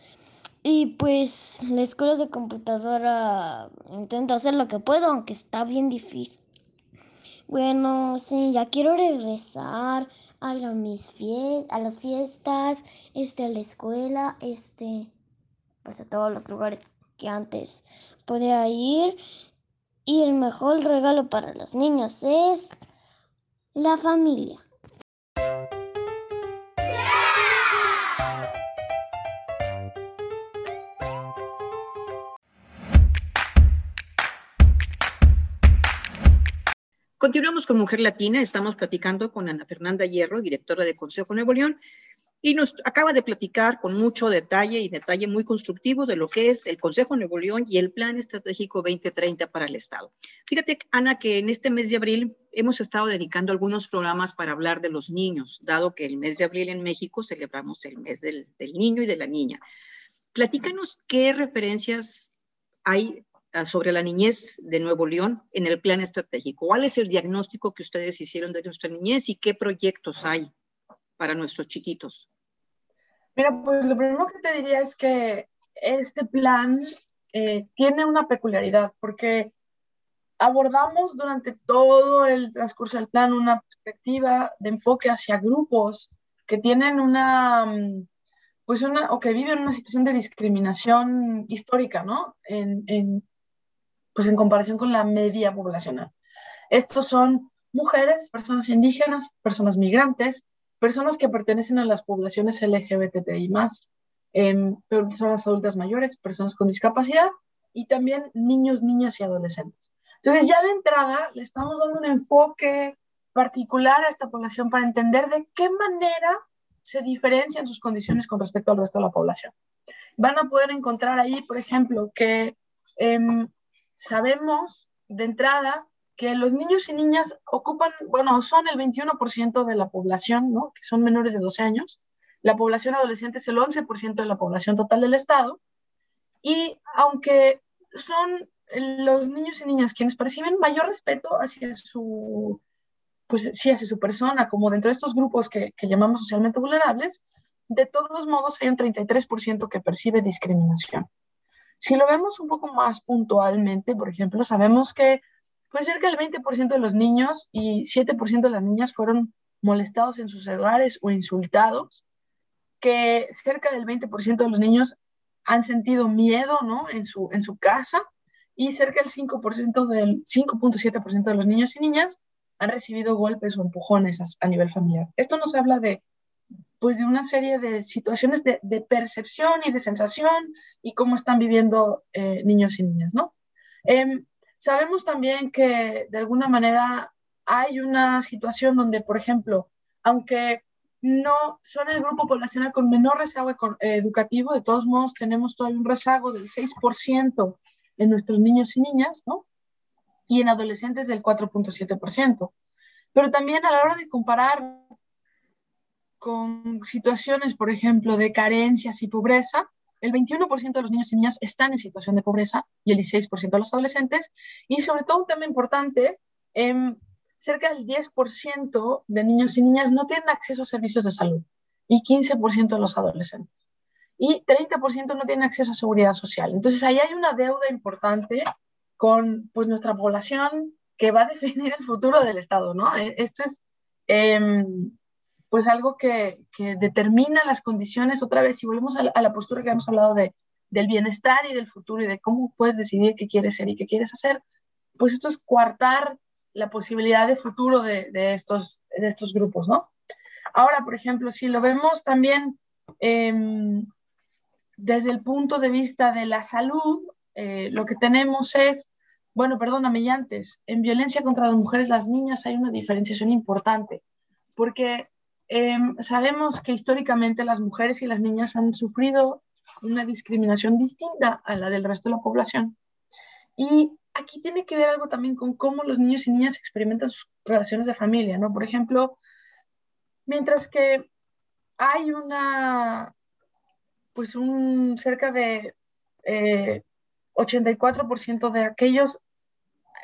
Y pues la escuela de computadora intenta hacer lo que puedo, aunque está bien difícil. Bueno, sí, ya quiero regresar a, mis a las fiestas, este, a la escuela, este, pues a todos los lugares que antes podía ir. Y el mejor regalo para los niños es la familia. Continuamos con Mujer Latina. Estamos platicando con Ana Fernanda Hierro, directora de Consejo Nuevo León, y nos acaba de platicar con mucho detalle y detalle muy constructivo de lo que es el Consejo Nuevo León y el Plan Estratégico 2030 para el Estado. Fíjate, Ana, que en este mes de abril hemos estado dedicando algunos programas para hablar de los niños, dado que el mes de abril en México celebramos el mes del, del niño y de la niña. Platícanos qué referencias hay sobre la niñez de Nuevo León en el plan estratégico. ¿Cuál es el diagnóstico que ustedes hicieron de nuestra niñez y qué proyectos hay para nuestros chiquitos? Mira, pues lo primero que te diría es que este plan eh, tiene una peculiaridad porque abordamos durante todo el transcurso del plan una perspectiva de enfoque hacia grupos que tienen una, mm, pues una, o que viven una situación de discriminación histórica, ¿no? En, en, pues en comparación con la media poblacional. Estos son mujeres, personas indígenas, personas migrantes, personas que pertenecen a las poblaciones LGBTI más, eh, personas adultas mayores, personas con discapacidad y también niños, niñas y adolescentes. Entonces ya de entrada le estamos dando un enfoque particular a esta población para entender de qué manera se diferencian sus condiciones con respecto al resto de la población. Van a poder encontrar ahí, por ejemplo, que em, sabemos de entrada que los niños y niñas ocupan, bueno, son el 21% de la población, ¿no? Que son menores de 12 años. La población adolescente es el 11% de la población total del Estado. Y aunque son los niños y niñas quienes perciben mayor respeto hacia su, pues sí, hacia su persona, como dentro de estos grupos que, que llamamos socialmente vulnerables, de todos modos hay un 33% que percibe discriminación. Si lo vemos un poco más puntualmente, por ejemplo, sabemos que pues cerca del 20% de los niños y 7% de las niñas fueron molestados en sus hogares o insultados, que cerca del 20% de los niños han sentido miedo ¿no? en, su, en su casa y cerca del 5% del 5.7% de los niños y niñas han recibido golpes o empujones a, nivel familiar. Esto nos habla de pues de una serie de situaciones de, percepción y de sensación y cómo están viviendo eh, niños y niñas, ¿no? Eh, Sabemos también que de alguna manera hay una situación donde, por ejemplo, aunque no son el grupo poblacional con menor rezago educativo, de todos modos tenemos todavía un rezago del 6% en nuestros niños y niñas, ¿no? Y en adolescentes del 4.7%. Pero también a la hora de comparar con situaciones, por ejemplo, de carencias y pobreza, el 21% de los niños y niñas están en situación de pobreza y el 16% de los adolescentes. Y sobre todo un tema importante, eh, cerca del 10% de niños y niñas no tienen acceso a servicios de salud y 15% de los adolescentes. Y 30% no tienen acceso a seguridad social. Entonces ahí hay una deuda importante con pues, nuestra población que va a definir el futuro del Estado, ¿no? E, esto es em, pues algo que, que, determina las condiciones, otra vez, si volvemos a la, postura que hemos hablado de, del bienestar y del futuro y de cómo puedes decidir qué quieres ser y qué quieres hacer, pues esto es coartar la posibilidad de futuro de, de, estos, de estos grupos, ¿no? Ahora, por ejemplo, si lo vemos también eh, desde el punto de vista de la salud, eh, lo que tenemos es, bueno, perdóname, y antes, en violencia contra las mujeres, las niñas hay una diferenciación importante, porque eh, sabemos que históricamente las mujeres y las niñas han sufrido una discriminación distinta a la del resto de la población. Y aquí tiene que ver algo también con cómo los niños y niñas experimentan sus relaciones de familia, ¿no? Por ejemplo, mientras que hay una, pues un cerca de eh, 84% de aquellos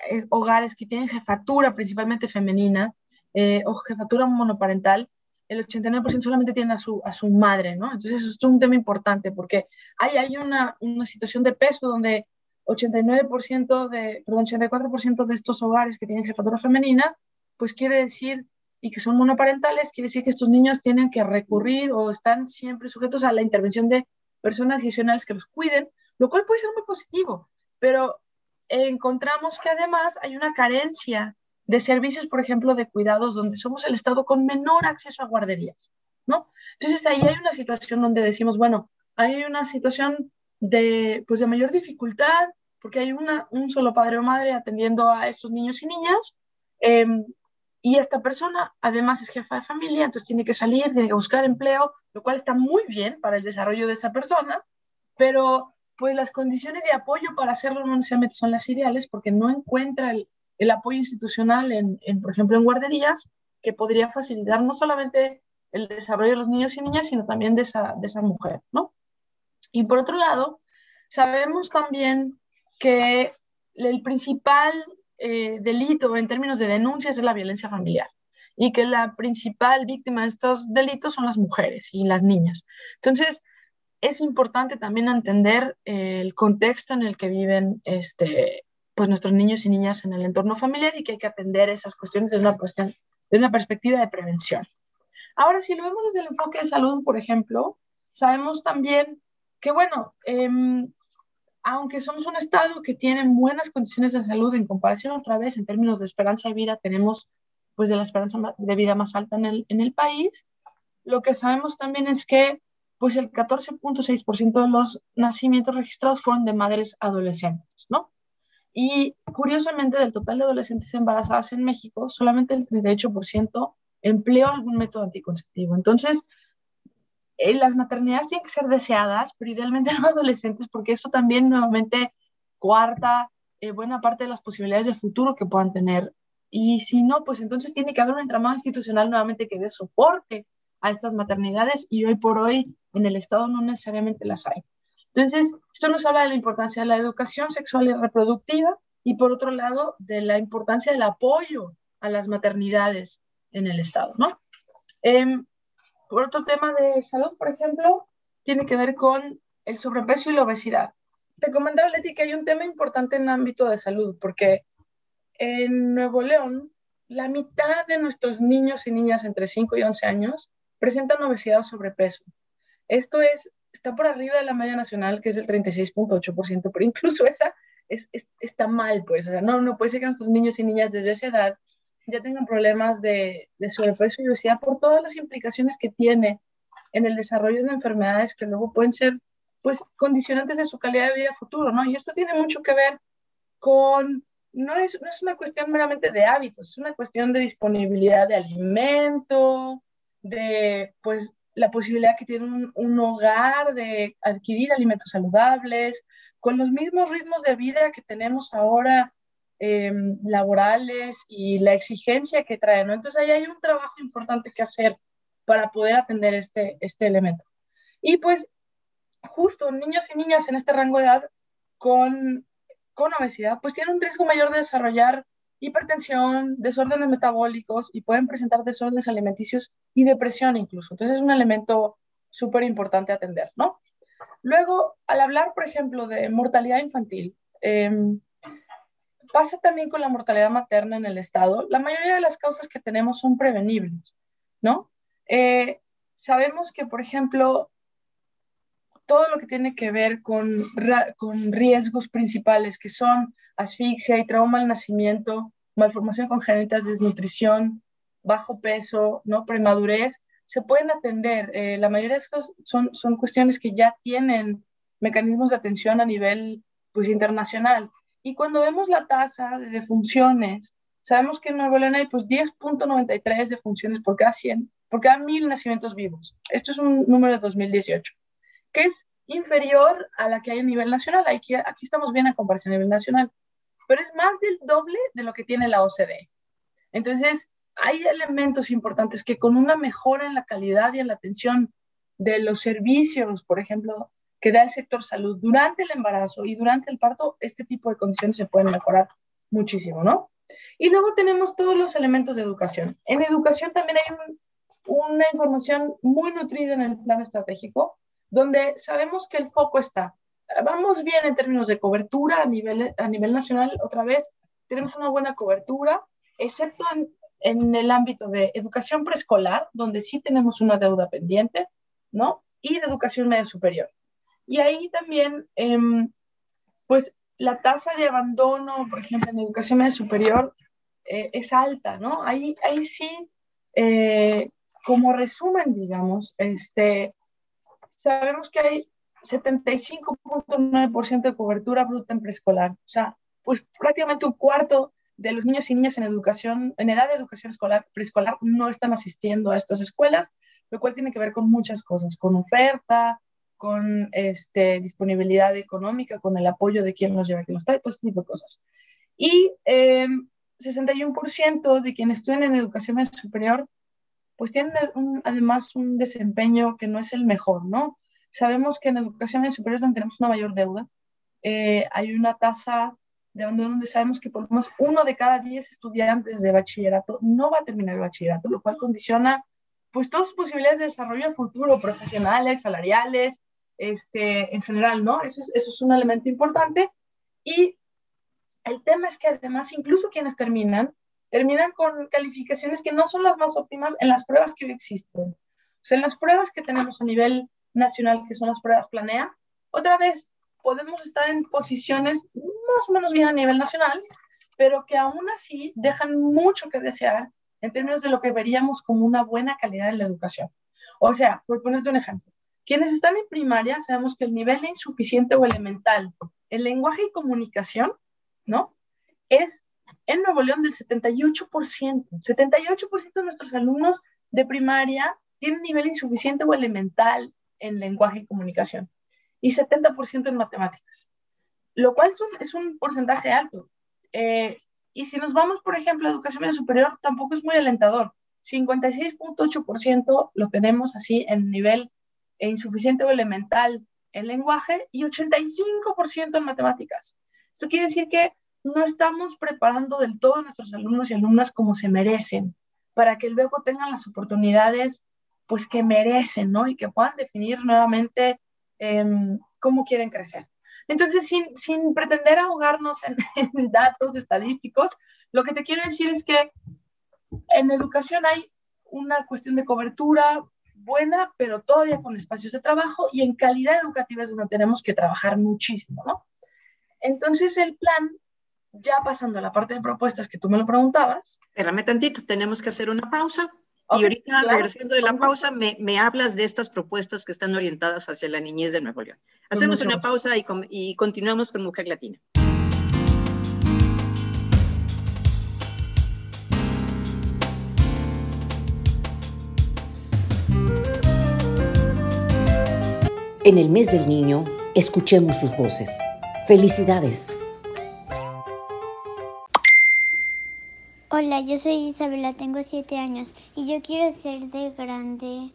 eh, hogares que tienen jefatura principalmente femenina eh, o jefatura monoparental, el 89% solamente tiene a su, a su madre, ¿no? Entonces eso es un tema importante porque hay, hay una, una situación de peso donde 89% de, perdón, 84% de estos hogares que tienen jefatura femenina, pues quiere decir, y que son monoparentales, quiere decir que estos niños tienen que recurrir o están siempre sujetos a la intervención de personas adicionales que los cuiden, lo cual puede ser muy positivo, pero encontramos que además hay una carencia de servicios, por ejemplo, de cuidados, donde somos el Estado con menor acceso a guarderías, ¿no? Entonces ahí hay una situación donde decimos, bueno, hay una situación de, pues, de mayor dificultad, porque hay una, un solo padre o madre atendiendo a estos niños y niñas, eh, y esta persona además es jefa de familia, entonces tiene que salir, tiene que buscar empleo, lo cual está muy bien para el desarrollo de esa persona, pero pues las condiciones de apoyo para hacerlo no necesariamente son las ideales porque no encuentra el, el apoyo institucional, en, por ejemplo, en guarderías, que podría facilitar no solamente el desarrollo de los niños y niñas, sino también de esa, de mujer, ¿no? Y por otro lado, sabemos también que el principal eh, delito en términos de denuncias es la violencia familiar y que la principal víctima de estos delitos son las mujeres y las niñas. Entonces, es importante también entender eh, el contexto en el que viven este, pues nuestros niños y niñas en el entorno familiar y que hay que atender esas cuestiones desde una, cuestión, de una perspectiva de prevención. Ahora, si lo vemos desde el enfoque de salud, por ejemplo, sabemos también que, bueno, eh, aunque somos un estado que tiene buenas condiciones de salud en comparación otra vez en términos de esperanza de vida, tenemos pues de la esperanza de vida más alta en el, en el país, lo que sabemos también es que pues el 14.6% de los nacimientos registrados fueron de madres adolescentes, ¿no? Y curiosamente, del total de adolescentes embarazadas en México, solamente el 38% empleó algún método anticonceptivo. Entonces, eh, las maternidades tienen que ser deseadas, pero idealmente *laughs* no adolescentes, porque eso también nuevamente cuarta eh, buena parte de las posibilidades de futuro que puedan tener. Y si no, pues entonces tiene que haber un entramado institucional nuevamente que dé soporte a estas maternidades y hoy por hoy en el Estado no necesariamente las hay. Entonces, esto nos habla de la importancia de la educación sexual y reproductiva y por otro lado de la importancia del apoyo a las maternidades en el Estado, ¿no? Eh, por otro tema de salud, por ejemplo, tiene que ver con el sobrepeso y la obesidad. Te comentaba, Leti, que hay un tema importante en el ámbito de salud, porque en Nuevo León, la mitad de nuestros niños y niñas entre 5 y 11 años presentan obesidad o sobrepeso. Esto es, está por arriba de la media nacional, que es el 36.8%, pero incluso esa es, es, está mal, pues. O sea, no, no puede ser que nuestros niños y niñas desde esa edad ya tengan problemas de, de sobrepeso y obesidad por todas las implicaciones que tiene en el desarrollo de enfermedades que luego pueden ser pues condicionantes de su calidad de vida futuro, ¿no? Y esto tiene mucho que ver con, no es, no es una cuestión meramente de hábitos, es una cuestión de disponibilidad de alimento, de pues la posibilidad que tiene un, hogar de adquirir alimentos saludables, con los mismos ritmos de vida que tenemos ahora eh, laborales y la exigencia que trae, ¿no? Entonces ahí hay un trabajo importante que hacer para poder atender este, este elemento. Y pues justo niños y niñas en este rango de edad con, con obesidad, pues tienen un riesgo mayor de desarrollar hipertensión, desórdenes metabólicos y pueden presentar desórdenes alimenticios y depresión incluso. Entonces es un elemento súper importante atender, ¿no? Luego, al hablar, por ejemplo, de mortalidad infantil, em, pasa también con la mortalidad materna en el estado. La mayoría de las causas que tenemos son prevenibles, ¿no? Eh, sabemos que, por ejemplo, todo lo que tiene que ver con, con riesgos principales, que son asfixia y trauma al nacimiento, malformación congénita, desnutrición, bajo peso, ¿no? premadurez, se pueden atender. Eh, la mayoría de estas son, son cuestiones que ya tienen mecanismos de atención a nivel pues, internacional. Y cuando vemos la tasa de defunciones, sabemos que en Nuevo León hay pues 10.93 defunciones por cada 100, por cada 1.000 nacimientos vivos. Esto es un número de 2018 que es inferior a la que hay a nivel nacional. Aquí, aquí estamos bien a comparación a nivel nacional, pero es más del doble de lo que tiene la OCDE. Entonces, hay elementos importantes que con una mejora en la calidad y en la atención de los servicios, por ejemplo, que da el sector salud durante el embarazo y durante el parto, este tipo de condiciones se pueden mejorar muchísimo, ¿no? Y luego tenemos todos los elementos de educación. En educación también hay una información muy nutrida en el plan estratégico, donde sabemos que el foco está. Vamos bien en términos de cobertura a nivel, a nivel nacional, otra vez, tenemos una buena cobertura, excepto en, el ámbito de educación preescolar, donde sí tenemos una deuda pendiente, ¿no? Y de educación media superior. Y ahí también, eh, pues la tasa de abandono, por ejemplo, en educación media superior eh, es alta, ¿no? Ahí, ahí sí, eh, como resumen, digamos, este, sabemos que hay 75.9% de cobertura bruta en preescolar. O sea, pues prácticamente un cuarto de los niños y niñas en educación, en edad de educación escolar, preescolar, no están asistiendo a estas escuelas, lo cual tiene que ver con muchas cosas, con oferta, con este, disponibilidad económica, con el apoyo de quien nos lleva, quien nos trae, todo este tipo de cosas. Y eh, 61% de quienes estudian en educación superior pues tienen además un desempeño que no es el mejor, ¿no? Sabemos que en educación superior donde tenemos una mayor deuda, eh, hay una tasa de abandono donde sabemos que por lo menos uno de cada diez estudiantes de bachillerato no va a terminar el bachillerato, lo cual condiciona pues todas sus posibilidades de desarrollo futuro, profesionales, salariales, este, en general, ¿no? Eso es, eso es un elemento importante. Y el tema es que además incluso quienes terminan terminan con calificaciones que no son las más óptimas en las pruebas que hoy existen. O sea, en las pruebas que tenemos a nivel nacional, que son las pruebas Planea, otra vez podemos estar en posiciones más o menos bien a nivel nacional, pero que aún así dejan mucho que desear en términos de lo que veríamos como una buena calidad en la educación. O sea, por ponerte un ejemplo, quienes están en primaria sabemos que el nivel insuficiente o elemental en lenguaje y comunicación, ¿no? Es en Nuevo León del 78%. 78% de nuestros alumnos de primaria tienen nivel insuficiente o elemental en lenguaje y comunicación y 70% en matemáticas, lo cual es un, porcentaje alto. Eh, y si nos vamos, por ejemplo, a educación superior, tampoco es muy alentador. 56.8% lo tenemos así en nivel insuficiente o elemental en lenguaje y 85% en matemáticas. Esto quiere decir que no estamos preparando del todo a nuestros alumnos y alumnas como se merecen, para que luego tengan las oportunidades pues que merecen, ¿no? Y que puedan definir nuevamente em, cómo quieren crecer. Entonces, sin, sin pretender ahogarnos en, *laughs* en, datos estadísticos, lo que te quiero decir es que en educación hay una cuestión de cobertura buena, pero todavía con espacios de trabajo y en calidad educativa es donde tenemos que trabajar muchísimo, ¿no? Entonces, el plan ya pasando a la parte de propuestas que tú me lo preguntabas. Espérame tantito, tenemos que hacer una pausa. y ahorita, regresando de la pausa, me, me, hablas de estas propuestas que están orientadas hacia la niñez de Nuevo León. Hacemos una pausa y, y continuamos con Mujer Latina. En el mes del niño, escuchemos sus voces. Felicidades. Hola, yo soy Isabela, tengo siete años y yo quiero ser de grande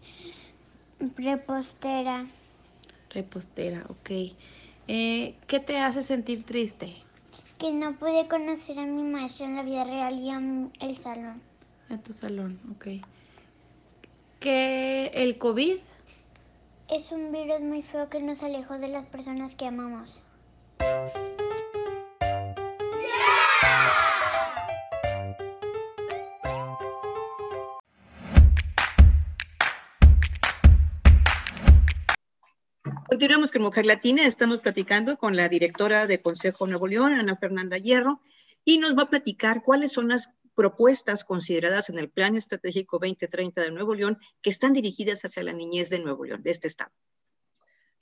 repostera. Repostera, ok. Eh, ¿Qué te hace sentir triste? Que no pude conocer a mi maestro en la vida real y a el salón. A tu salón, ok. ¿Que el COVID? Es un virus muy feo que nos alejó de las personas que amamos. Continuamos con Mujer Latina. Estamos platicando con la directora de Consejo Nuevo León, Ana Fernanda Hierro, y nos va a platicar cuáles son las propuestas consideradas en el Plan Estratégico 2030 de Nuevo León que están dirigidas hacia la niñez de Nuevo León, de este estado.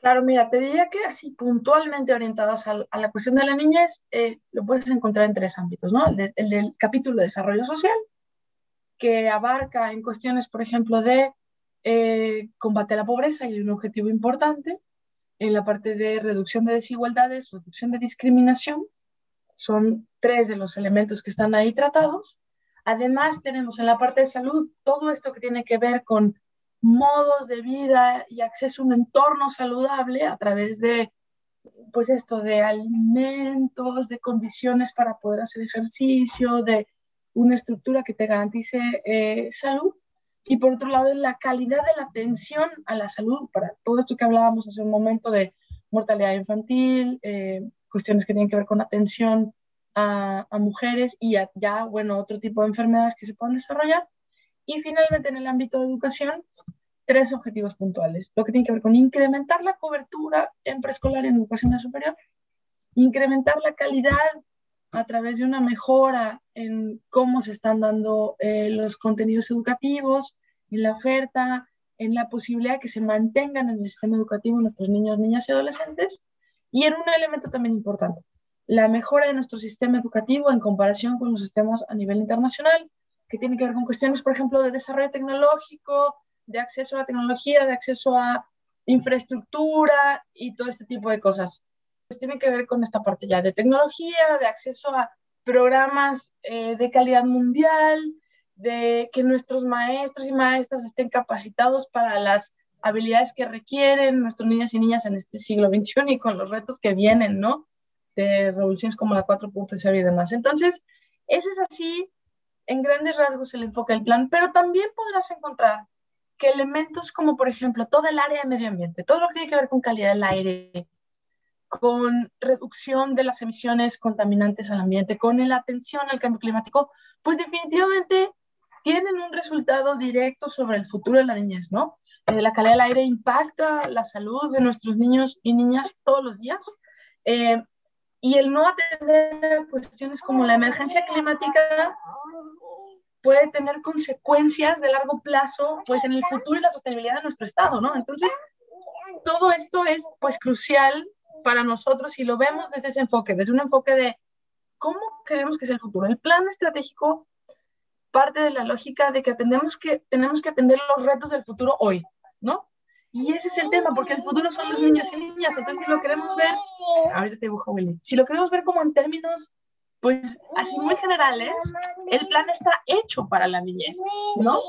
Claro, mira, te diría que así puntualmente orientadas a, la cuestión de la niñez, eh, lo puedes encontrar en tres ámbitos, ¿no? El, el, del capítulo de desarrollo social, que abarca en cuestiones, por ejemplo, de eh, combate a la pobreza y un objetivo importante, en la parte de reducción de desigualdades, reducción de discriminación. Son tres de los elementos que están ahí tratados. Además, tenemos en la parte de salud todo esto que tiene que ver con modos de vida y acceso a un entorno saludable a través de, pues esto, de alimentos, de condiciones para poder hacer ejercicio, de una estructura que te garantice eh, salud y por otro lado, la calidad de la atención a la salud, para todo esto que hablábamos hace un momento de mortalidad infantil, eh, cuestiones que tienen que ver con atención a, mujeres y ya, bueno, otro tipo de enfermedades que se pueden desarrollar. Y finalmente, en el ámbito de educación, tres objetivos puntuales. Lo que tiene que ver con incrementar la cobertura en preescolar y en educación superior, incrementar la calidad a través de una mejora en cómo se están dando eh, los contenidos educativos, en la oferta, en la posibilidad que se mantengan en el sistema educativo nuestros niños, niñas y adolescentes. Y en un elemento también importante, la mejora de nuestro sistema educativo en comparación con los sistemas a nivel internacional, que tiene que ver con cuestiones, por ejemplo, de desarrollo tecnológico, de acceso a la tecnología, de acceso a infraestructura y todo este tipo de cosas pues tiene que ver con esta parte ya de tecnología, de acceso a programas eh, de calidad mundial, de que nuestros maestros y maestras estén capacitados para las habilidades que requieren nuestros niños y niñas en este siglo XXI y con los retos que vienen, ¿no? De revoluciones como la 4.0 y demás. Entonces, ese es así, en grandes rasgos, el enfoque del plan, pero también podrás encontrar que elementos como, por ejemplo, todo el área de medio ambiente, todo lo que tiene que ver con calidad del aire, con reducción de las emisiones contaminantes al ambiente, con la atención al cambio climático, pues definitivamente tienen un resultado directo sobre el futuro de la niñez, ¿no? Eh, la calidad del aire impacta la salud de nuestros niños y niñas todos los días. Eh, y el no atender cuestiones como la emergencia climática puede tener consecuencias de largo plazo, pues en el futuro y la sostenibilidad de nuestro estado, ¿no? Entonces, todo esto es, pues, crucial para nosotros y lo vemos desde ese enfoque, desde un enfoque de cómo queremos que sea el futuro. El plan estratégico parte de la lógica de que, atendemos que tenemos que atender los retos del futuro hoy, ¿no? Y ese es el tema, porque el futuro son los niños y niñas. Entonces, si lo queremos ver, ahorita te dibujo, Willy, si lo queremos ver como en términos, pues así muy generales, el plan está hecho para la niñez, ¿no?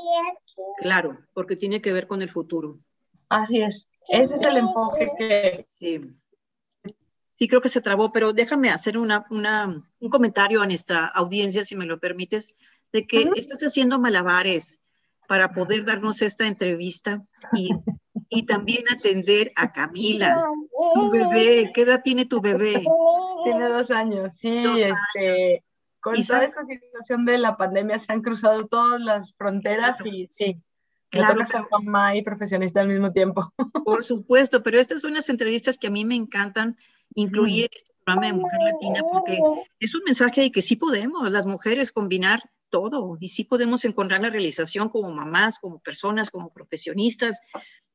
Claro, porque tiene que ver con el futuro. Así es. Ese es el enfoque que, sí sí creo que se trabó, pero déjame hacer una, un comentario a nuestra audiencia, si me lo permites, de que estás haciendo malabares para poder darnos esta entrevista y, *laughs* y también atender a Camila, tu bebé. ¿Qué edad tiene tu bebé? Tiene dos años, sí. este, Con toda esta situación de la pandemia se han cruzado todas las fronteras y sí, Claro. ser mamá y profesionista al mismo tiempo. *laughs* Por supuesto, pero estas son las entrevistas que a mí me encantan incluir en este programa de Mujer Latina porque es un mensaje de que sí podemos, las mujeres, combinar todo y sí podemos encontrar la realización como mamás, como personas, como profesionistas.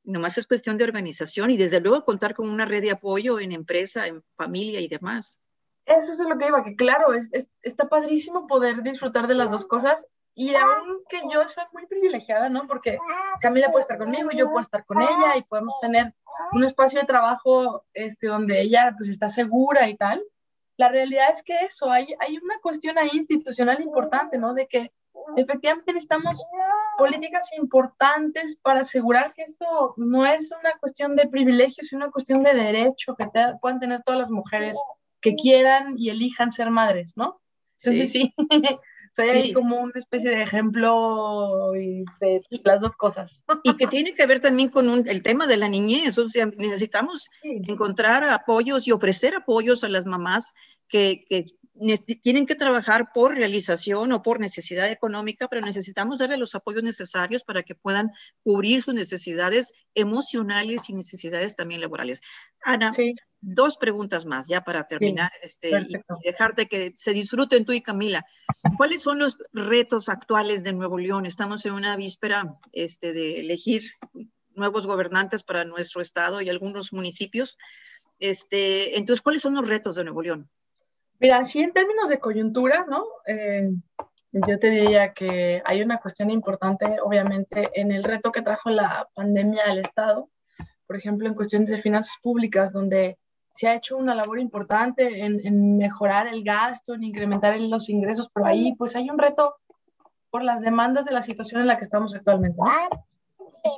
Nomás es cuestión de organización y desde luego contar con una red de apoyo en empresa, en familia y demás. Eso es lo que iba, que claro, es, está padrísimo poder disfrutar de las dos cosas y aunque yo soy muy privilegiada, ¿no? Porque Camila puede estar conmigo, yo puedo estar con ella y podemos tener un espacio de trabajo este, donde ella pues está segura y tal. la realidad es que eso, hay, hay una cuestión ahí institucional importante, ¿no? De que efectivamente necesitamos políticas importantes para asegurar que esto no es una cuestión de privilegio, sino una cuestión de derecho que puedan tener todas las mujeres que quieran y elijan ser madres, ¿no? Entonces sí, *laughs* soy ahí como una especie de ejemplo de las dos cosas. Y que tiene que ver también con el tema de la niñez, o sea, necesitamos encontrar apoyos y ofrecer apoyos a las mamás que, que tienen que trabajar por realización o por necesidad económica, pero necesitamos darle los apoyos necesarios para que puedan cubrir sus necesidades emocionales y necesidades también laborales. Ana, dos preguntas más ya para terminar este, y, dejarte que se disfruten tú y Camila. ¿Cuáles son los retos actuales de Nuevo León? Estamos en una víspera este, de elegir nuevos gobernantes para nuestro estado y algunos municipios. Este, entonces, ¿cuáles son los retos de Nuevo León? Mira, sí, en términos de coyuntura, ¿no? Eh, yo te diría que hay una cuestión importante, obviamente, en el reto que trajo la pandemia al Estado, por ejemplo, en cuestiones de finanzas públicas, donde se ha hecho una labor importante en, mejorar el gasto, en incrementar los ingresos, pero ahí pues hay un reto por las demandas de la situación en la que estamos actualmente.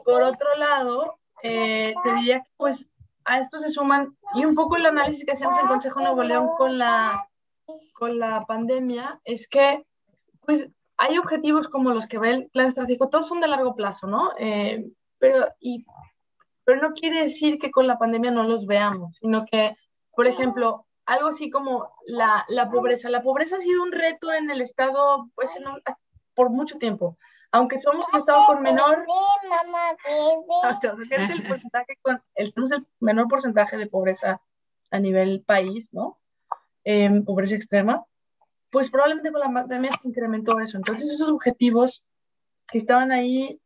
por otro lado, eh, te diría que pues a esto se suman, y un poco el análisis que hacíamos en Consejo Nuevo León con la con la pandemia es que, pues, hay objetivos como los que ve el plan estratégico, todos son de largo plazo, ¿no? Eh, pero, y, pero no quiere decir que con la pandemia no los veamos, sino que, por ejemplo, algo así como la, la pobreza. La pobreza ha sido un reto en el Estado, pues, por mucho tiempo. Aunque somos el Estado con menor... es el porcentaje con, el, tenemos el menor porcentaje de pobreza a nivel país, ¿no? Pobreza extrema, pues probablemente con la pandemia se incrementó eso. Entonces esos objetivos que estaban ahí,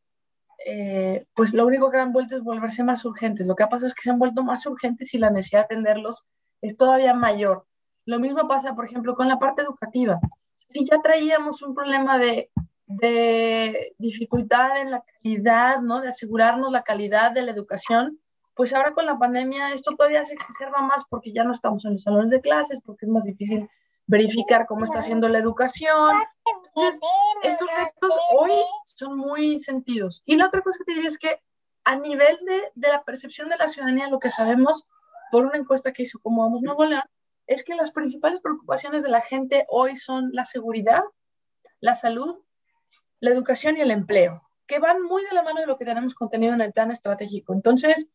eh, pues lo único que han vuelto es volverse más urgentes. Lo que ha pasado es que se han vuelto más urgentes y la necesidad de atenderlos es todavía mayor. Lo mismo pasa, por ejemplo, con la parte educativa. Si ya traíamos un problema de, de dificultad en la calidad, ¿no? De asegurarnos la calidad de la educación, pues ahora con la pandemia esto todavía se exacerba más porque ya no estamos en los salones de clases, porque es más difícil verificar cómo está haciendo la educación. Entonces, estos retos hoy son muy sentidos. Y la otra cosa que te diría es que a nivel de, de la percepción de la ciudadanía, lo que sabemos por una encuesta que hizo Como Vamos Nuevo León, es que las principales preocupaciones de la gente hoy son la seguridad, la salud, la educación y el empleo, que van muy de la mano de lo que tenemos contenido en el plan estratégico. Entonces,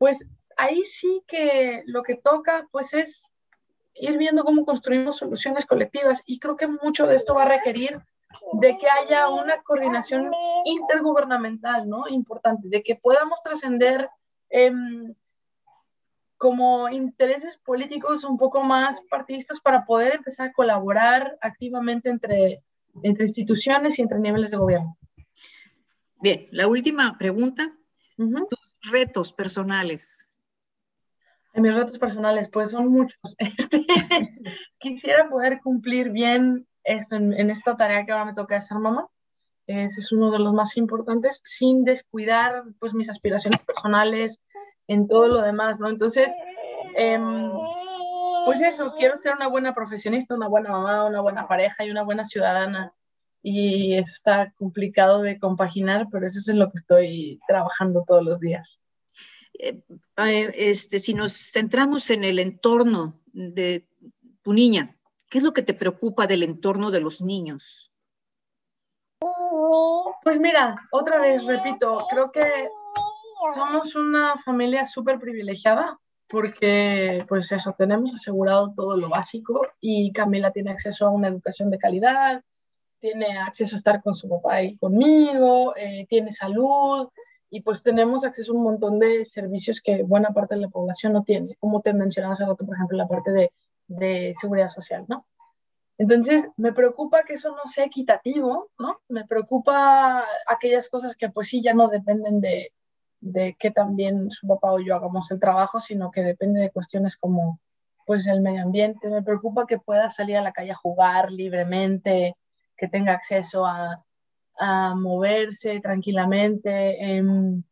pues ahí sí que lo que toca pues es ir viendo cómo construimos soluciones colectivas y creo que mucho de esto va a requerir de que haya una coordinación intergubernamental, ¿no? Importante, de que podamos trascender em, como intereses políticos un poco más partidistas para poder empezar a colaborar activamente entre, entre instituciones y entre niveles de gobierno. Bien, la última pregunta retos personales? mis retos personales, pues son muchos. *laughs* Este, quisiera poder cumplir bien esto en, esta tarea que ahora me toca hacer mamá. Ese es uno de los más importantes, sin descuidar pues mis aspiraciones personales en todo lo demás, ¿no? Entonces, em, pues eso, quiero ser una buena profesionista, una buena mamá, una buena pareja y una buena ciudadana y eso está complicado de compaginar, pero eso es en lo que estoy trabajando todos los días. Eh, este, si nos centramos en el entorno de tu niña, ¿qué es lo que te preocupa del entorno de los niños? Pues mira, otra vez repito, creo que somos una familia súper privilegiada porque pues eso, tenemos asegurado todo lo básico y Camila tiene acceso a una educación de calidad, tiene acceso a estar con su papá y conmigo, eh, tiene salud y pues tenemos acceso a un montón de servicios que buena parte de la población no tiene, como te mencionaba hace rato, por ejemplo, la parte de, de seguridad social, ¿no? Entonces, me preocupa que eso no sea equitativo, ¿no? Me preocupa aquellas cosas que pues sí ya no dependen de, de que también su papá o yo hagamos el trabajo, sino que depende de cuestiones como pues el medio ambiente. Me preocupa que pueda salir a la calle a jugar libremente, que tenga acceso a, a moverse tranquilamente, em,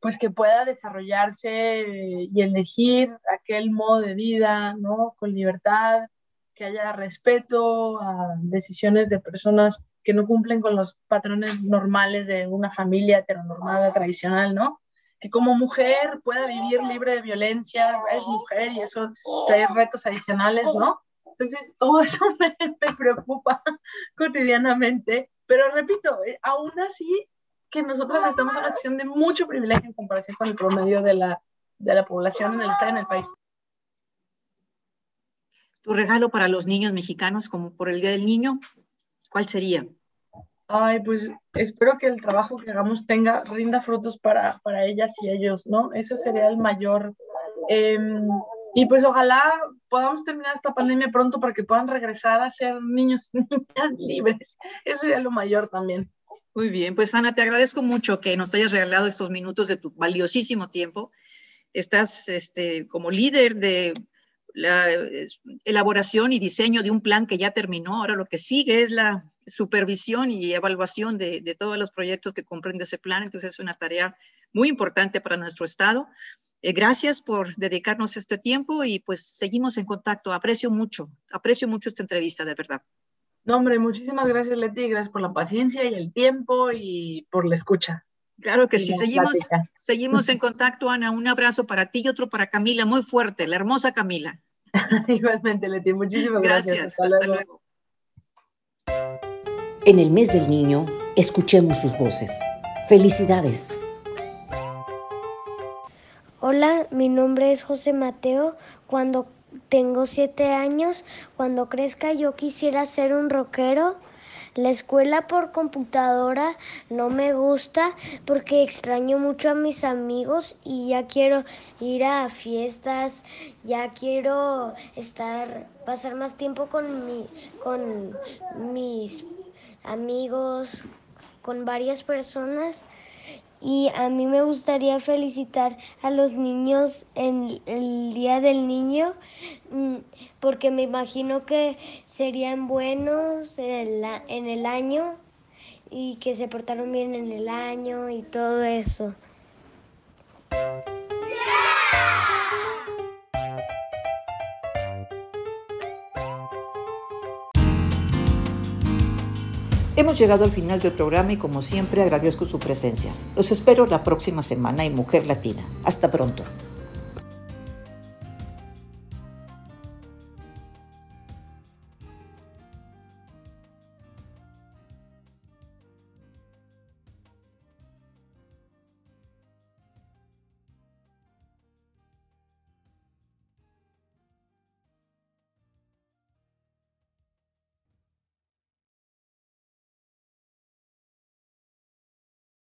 pues que pueda desarrollarse y elegir aquel modo de vida, ¿no? Con libertad, que haya respeto a decisiones de personas que no cumplen con los patrones normales de una familia heteronormada tradicional, ¿no? Que como mujer pueda vivir libre de violencia, es mujer y eso trae retos adicionales, ¿no? Entonces, todo *laughs* eso me, me preocupa *laughs* cotidianamente, pero repito, eh, aún así que nosotros estamos en una situación de mucho privilegio en comparación con el promedio de la, de la población en el estado en el país. ¿Tu regalo para los niños mexicanos como por el Día del Niño? ¿Cuál sería? Ay, pues espero que el trabajo que hagamos tenga, rinda frutos para, para ellas y ellos, ¿no? Ese sería el mayor. Em, y pues ojalá podamos terminar esta pandemia pronto para que puedan regresar a ser niños, *laughs* niñas libres. Eso sería lo mayor también. Muy bien, pues Ana, te agradezco mucho que nos hayas regalado estos minutos de tu valiosísimo tiempo. Estás este, como líder de la elaboración y diseño de un plan que ya terminó. Ahora lo que sigue es la supervisión y evaluación de todos los proyectos que comprende ese plan. Entonces es una tarea muy importante para nuestro Estado. Eh, gracias por dedicarnos este tiempo y pues seguimos en contacto. Aprecio mucho, aprecio mucho esta entrevista, de verdad. No, hombre, muchísimas gracias, Leti, gracias por la paciencia y el tiempo y por la escucha. Claro que sí, seguimos, *laughs* seguimos en contacto, Ana. Un abrazo para ti y otro para Camila, muy fuerte, la hermosa Camila. *laughs* Igualmente, Leti, muchísimas gracias. Hasta, luego. En el mes del niño, escuchemos sus voces. Felicidades. Hola, mi nombre es José Mateo. Cuando tengo siete años. Cuando crezca yo quisiera ser un rockero. La escuela por computadora no me gusta porque extraño mucho a mis amigos y ya quiero ir a fiestas, ya quiero estar, pasar más tiempo con, mi, con mis amigos, con varias personas y a mí me gustaría felicitar a los niños en el Día del Niño mm, porque me imagino que serían buenos en el, en el año y que se portaron bien en el año y todo eso. Hemos llegado al final del programa y como siempre agradezco su presencia. Los espero la próxima semana en Mujer Latina. Hasta pronto.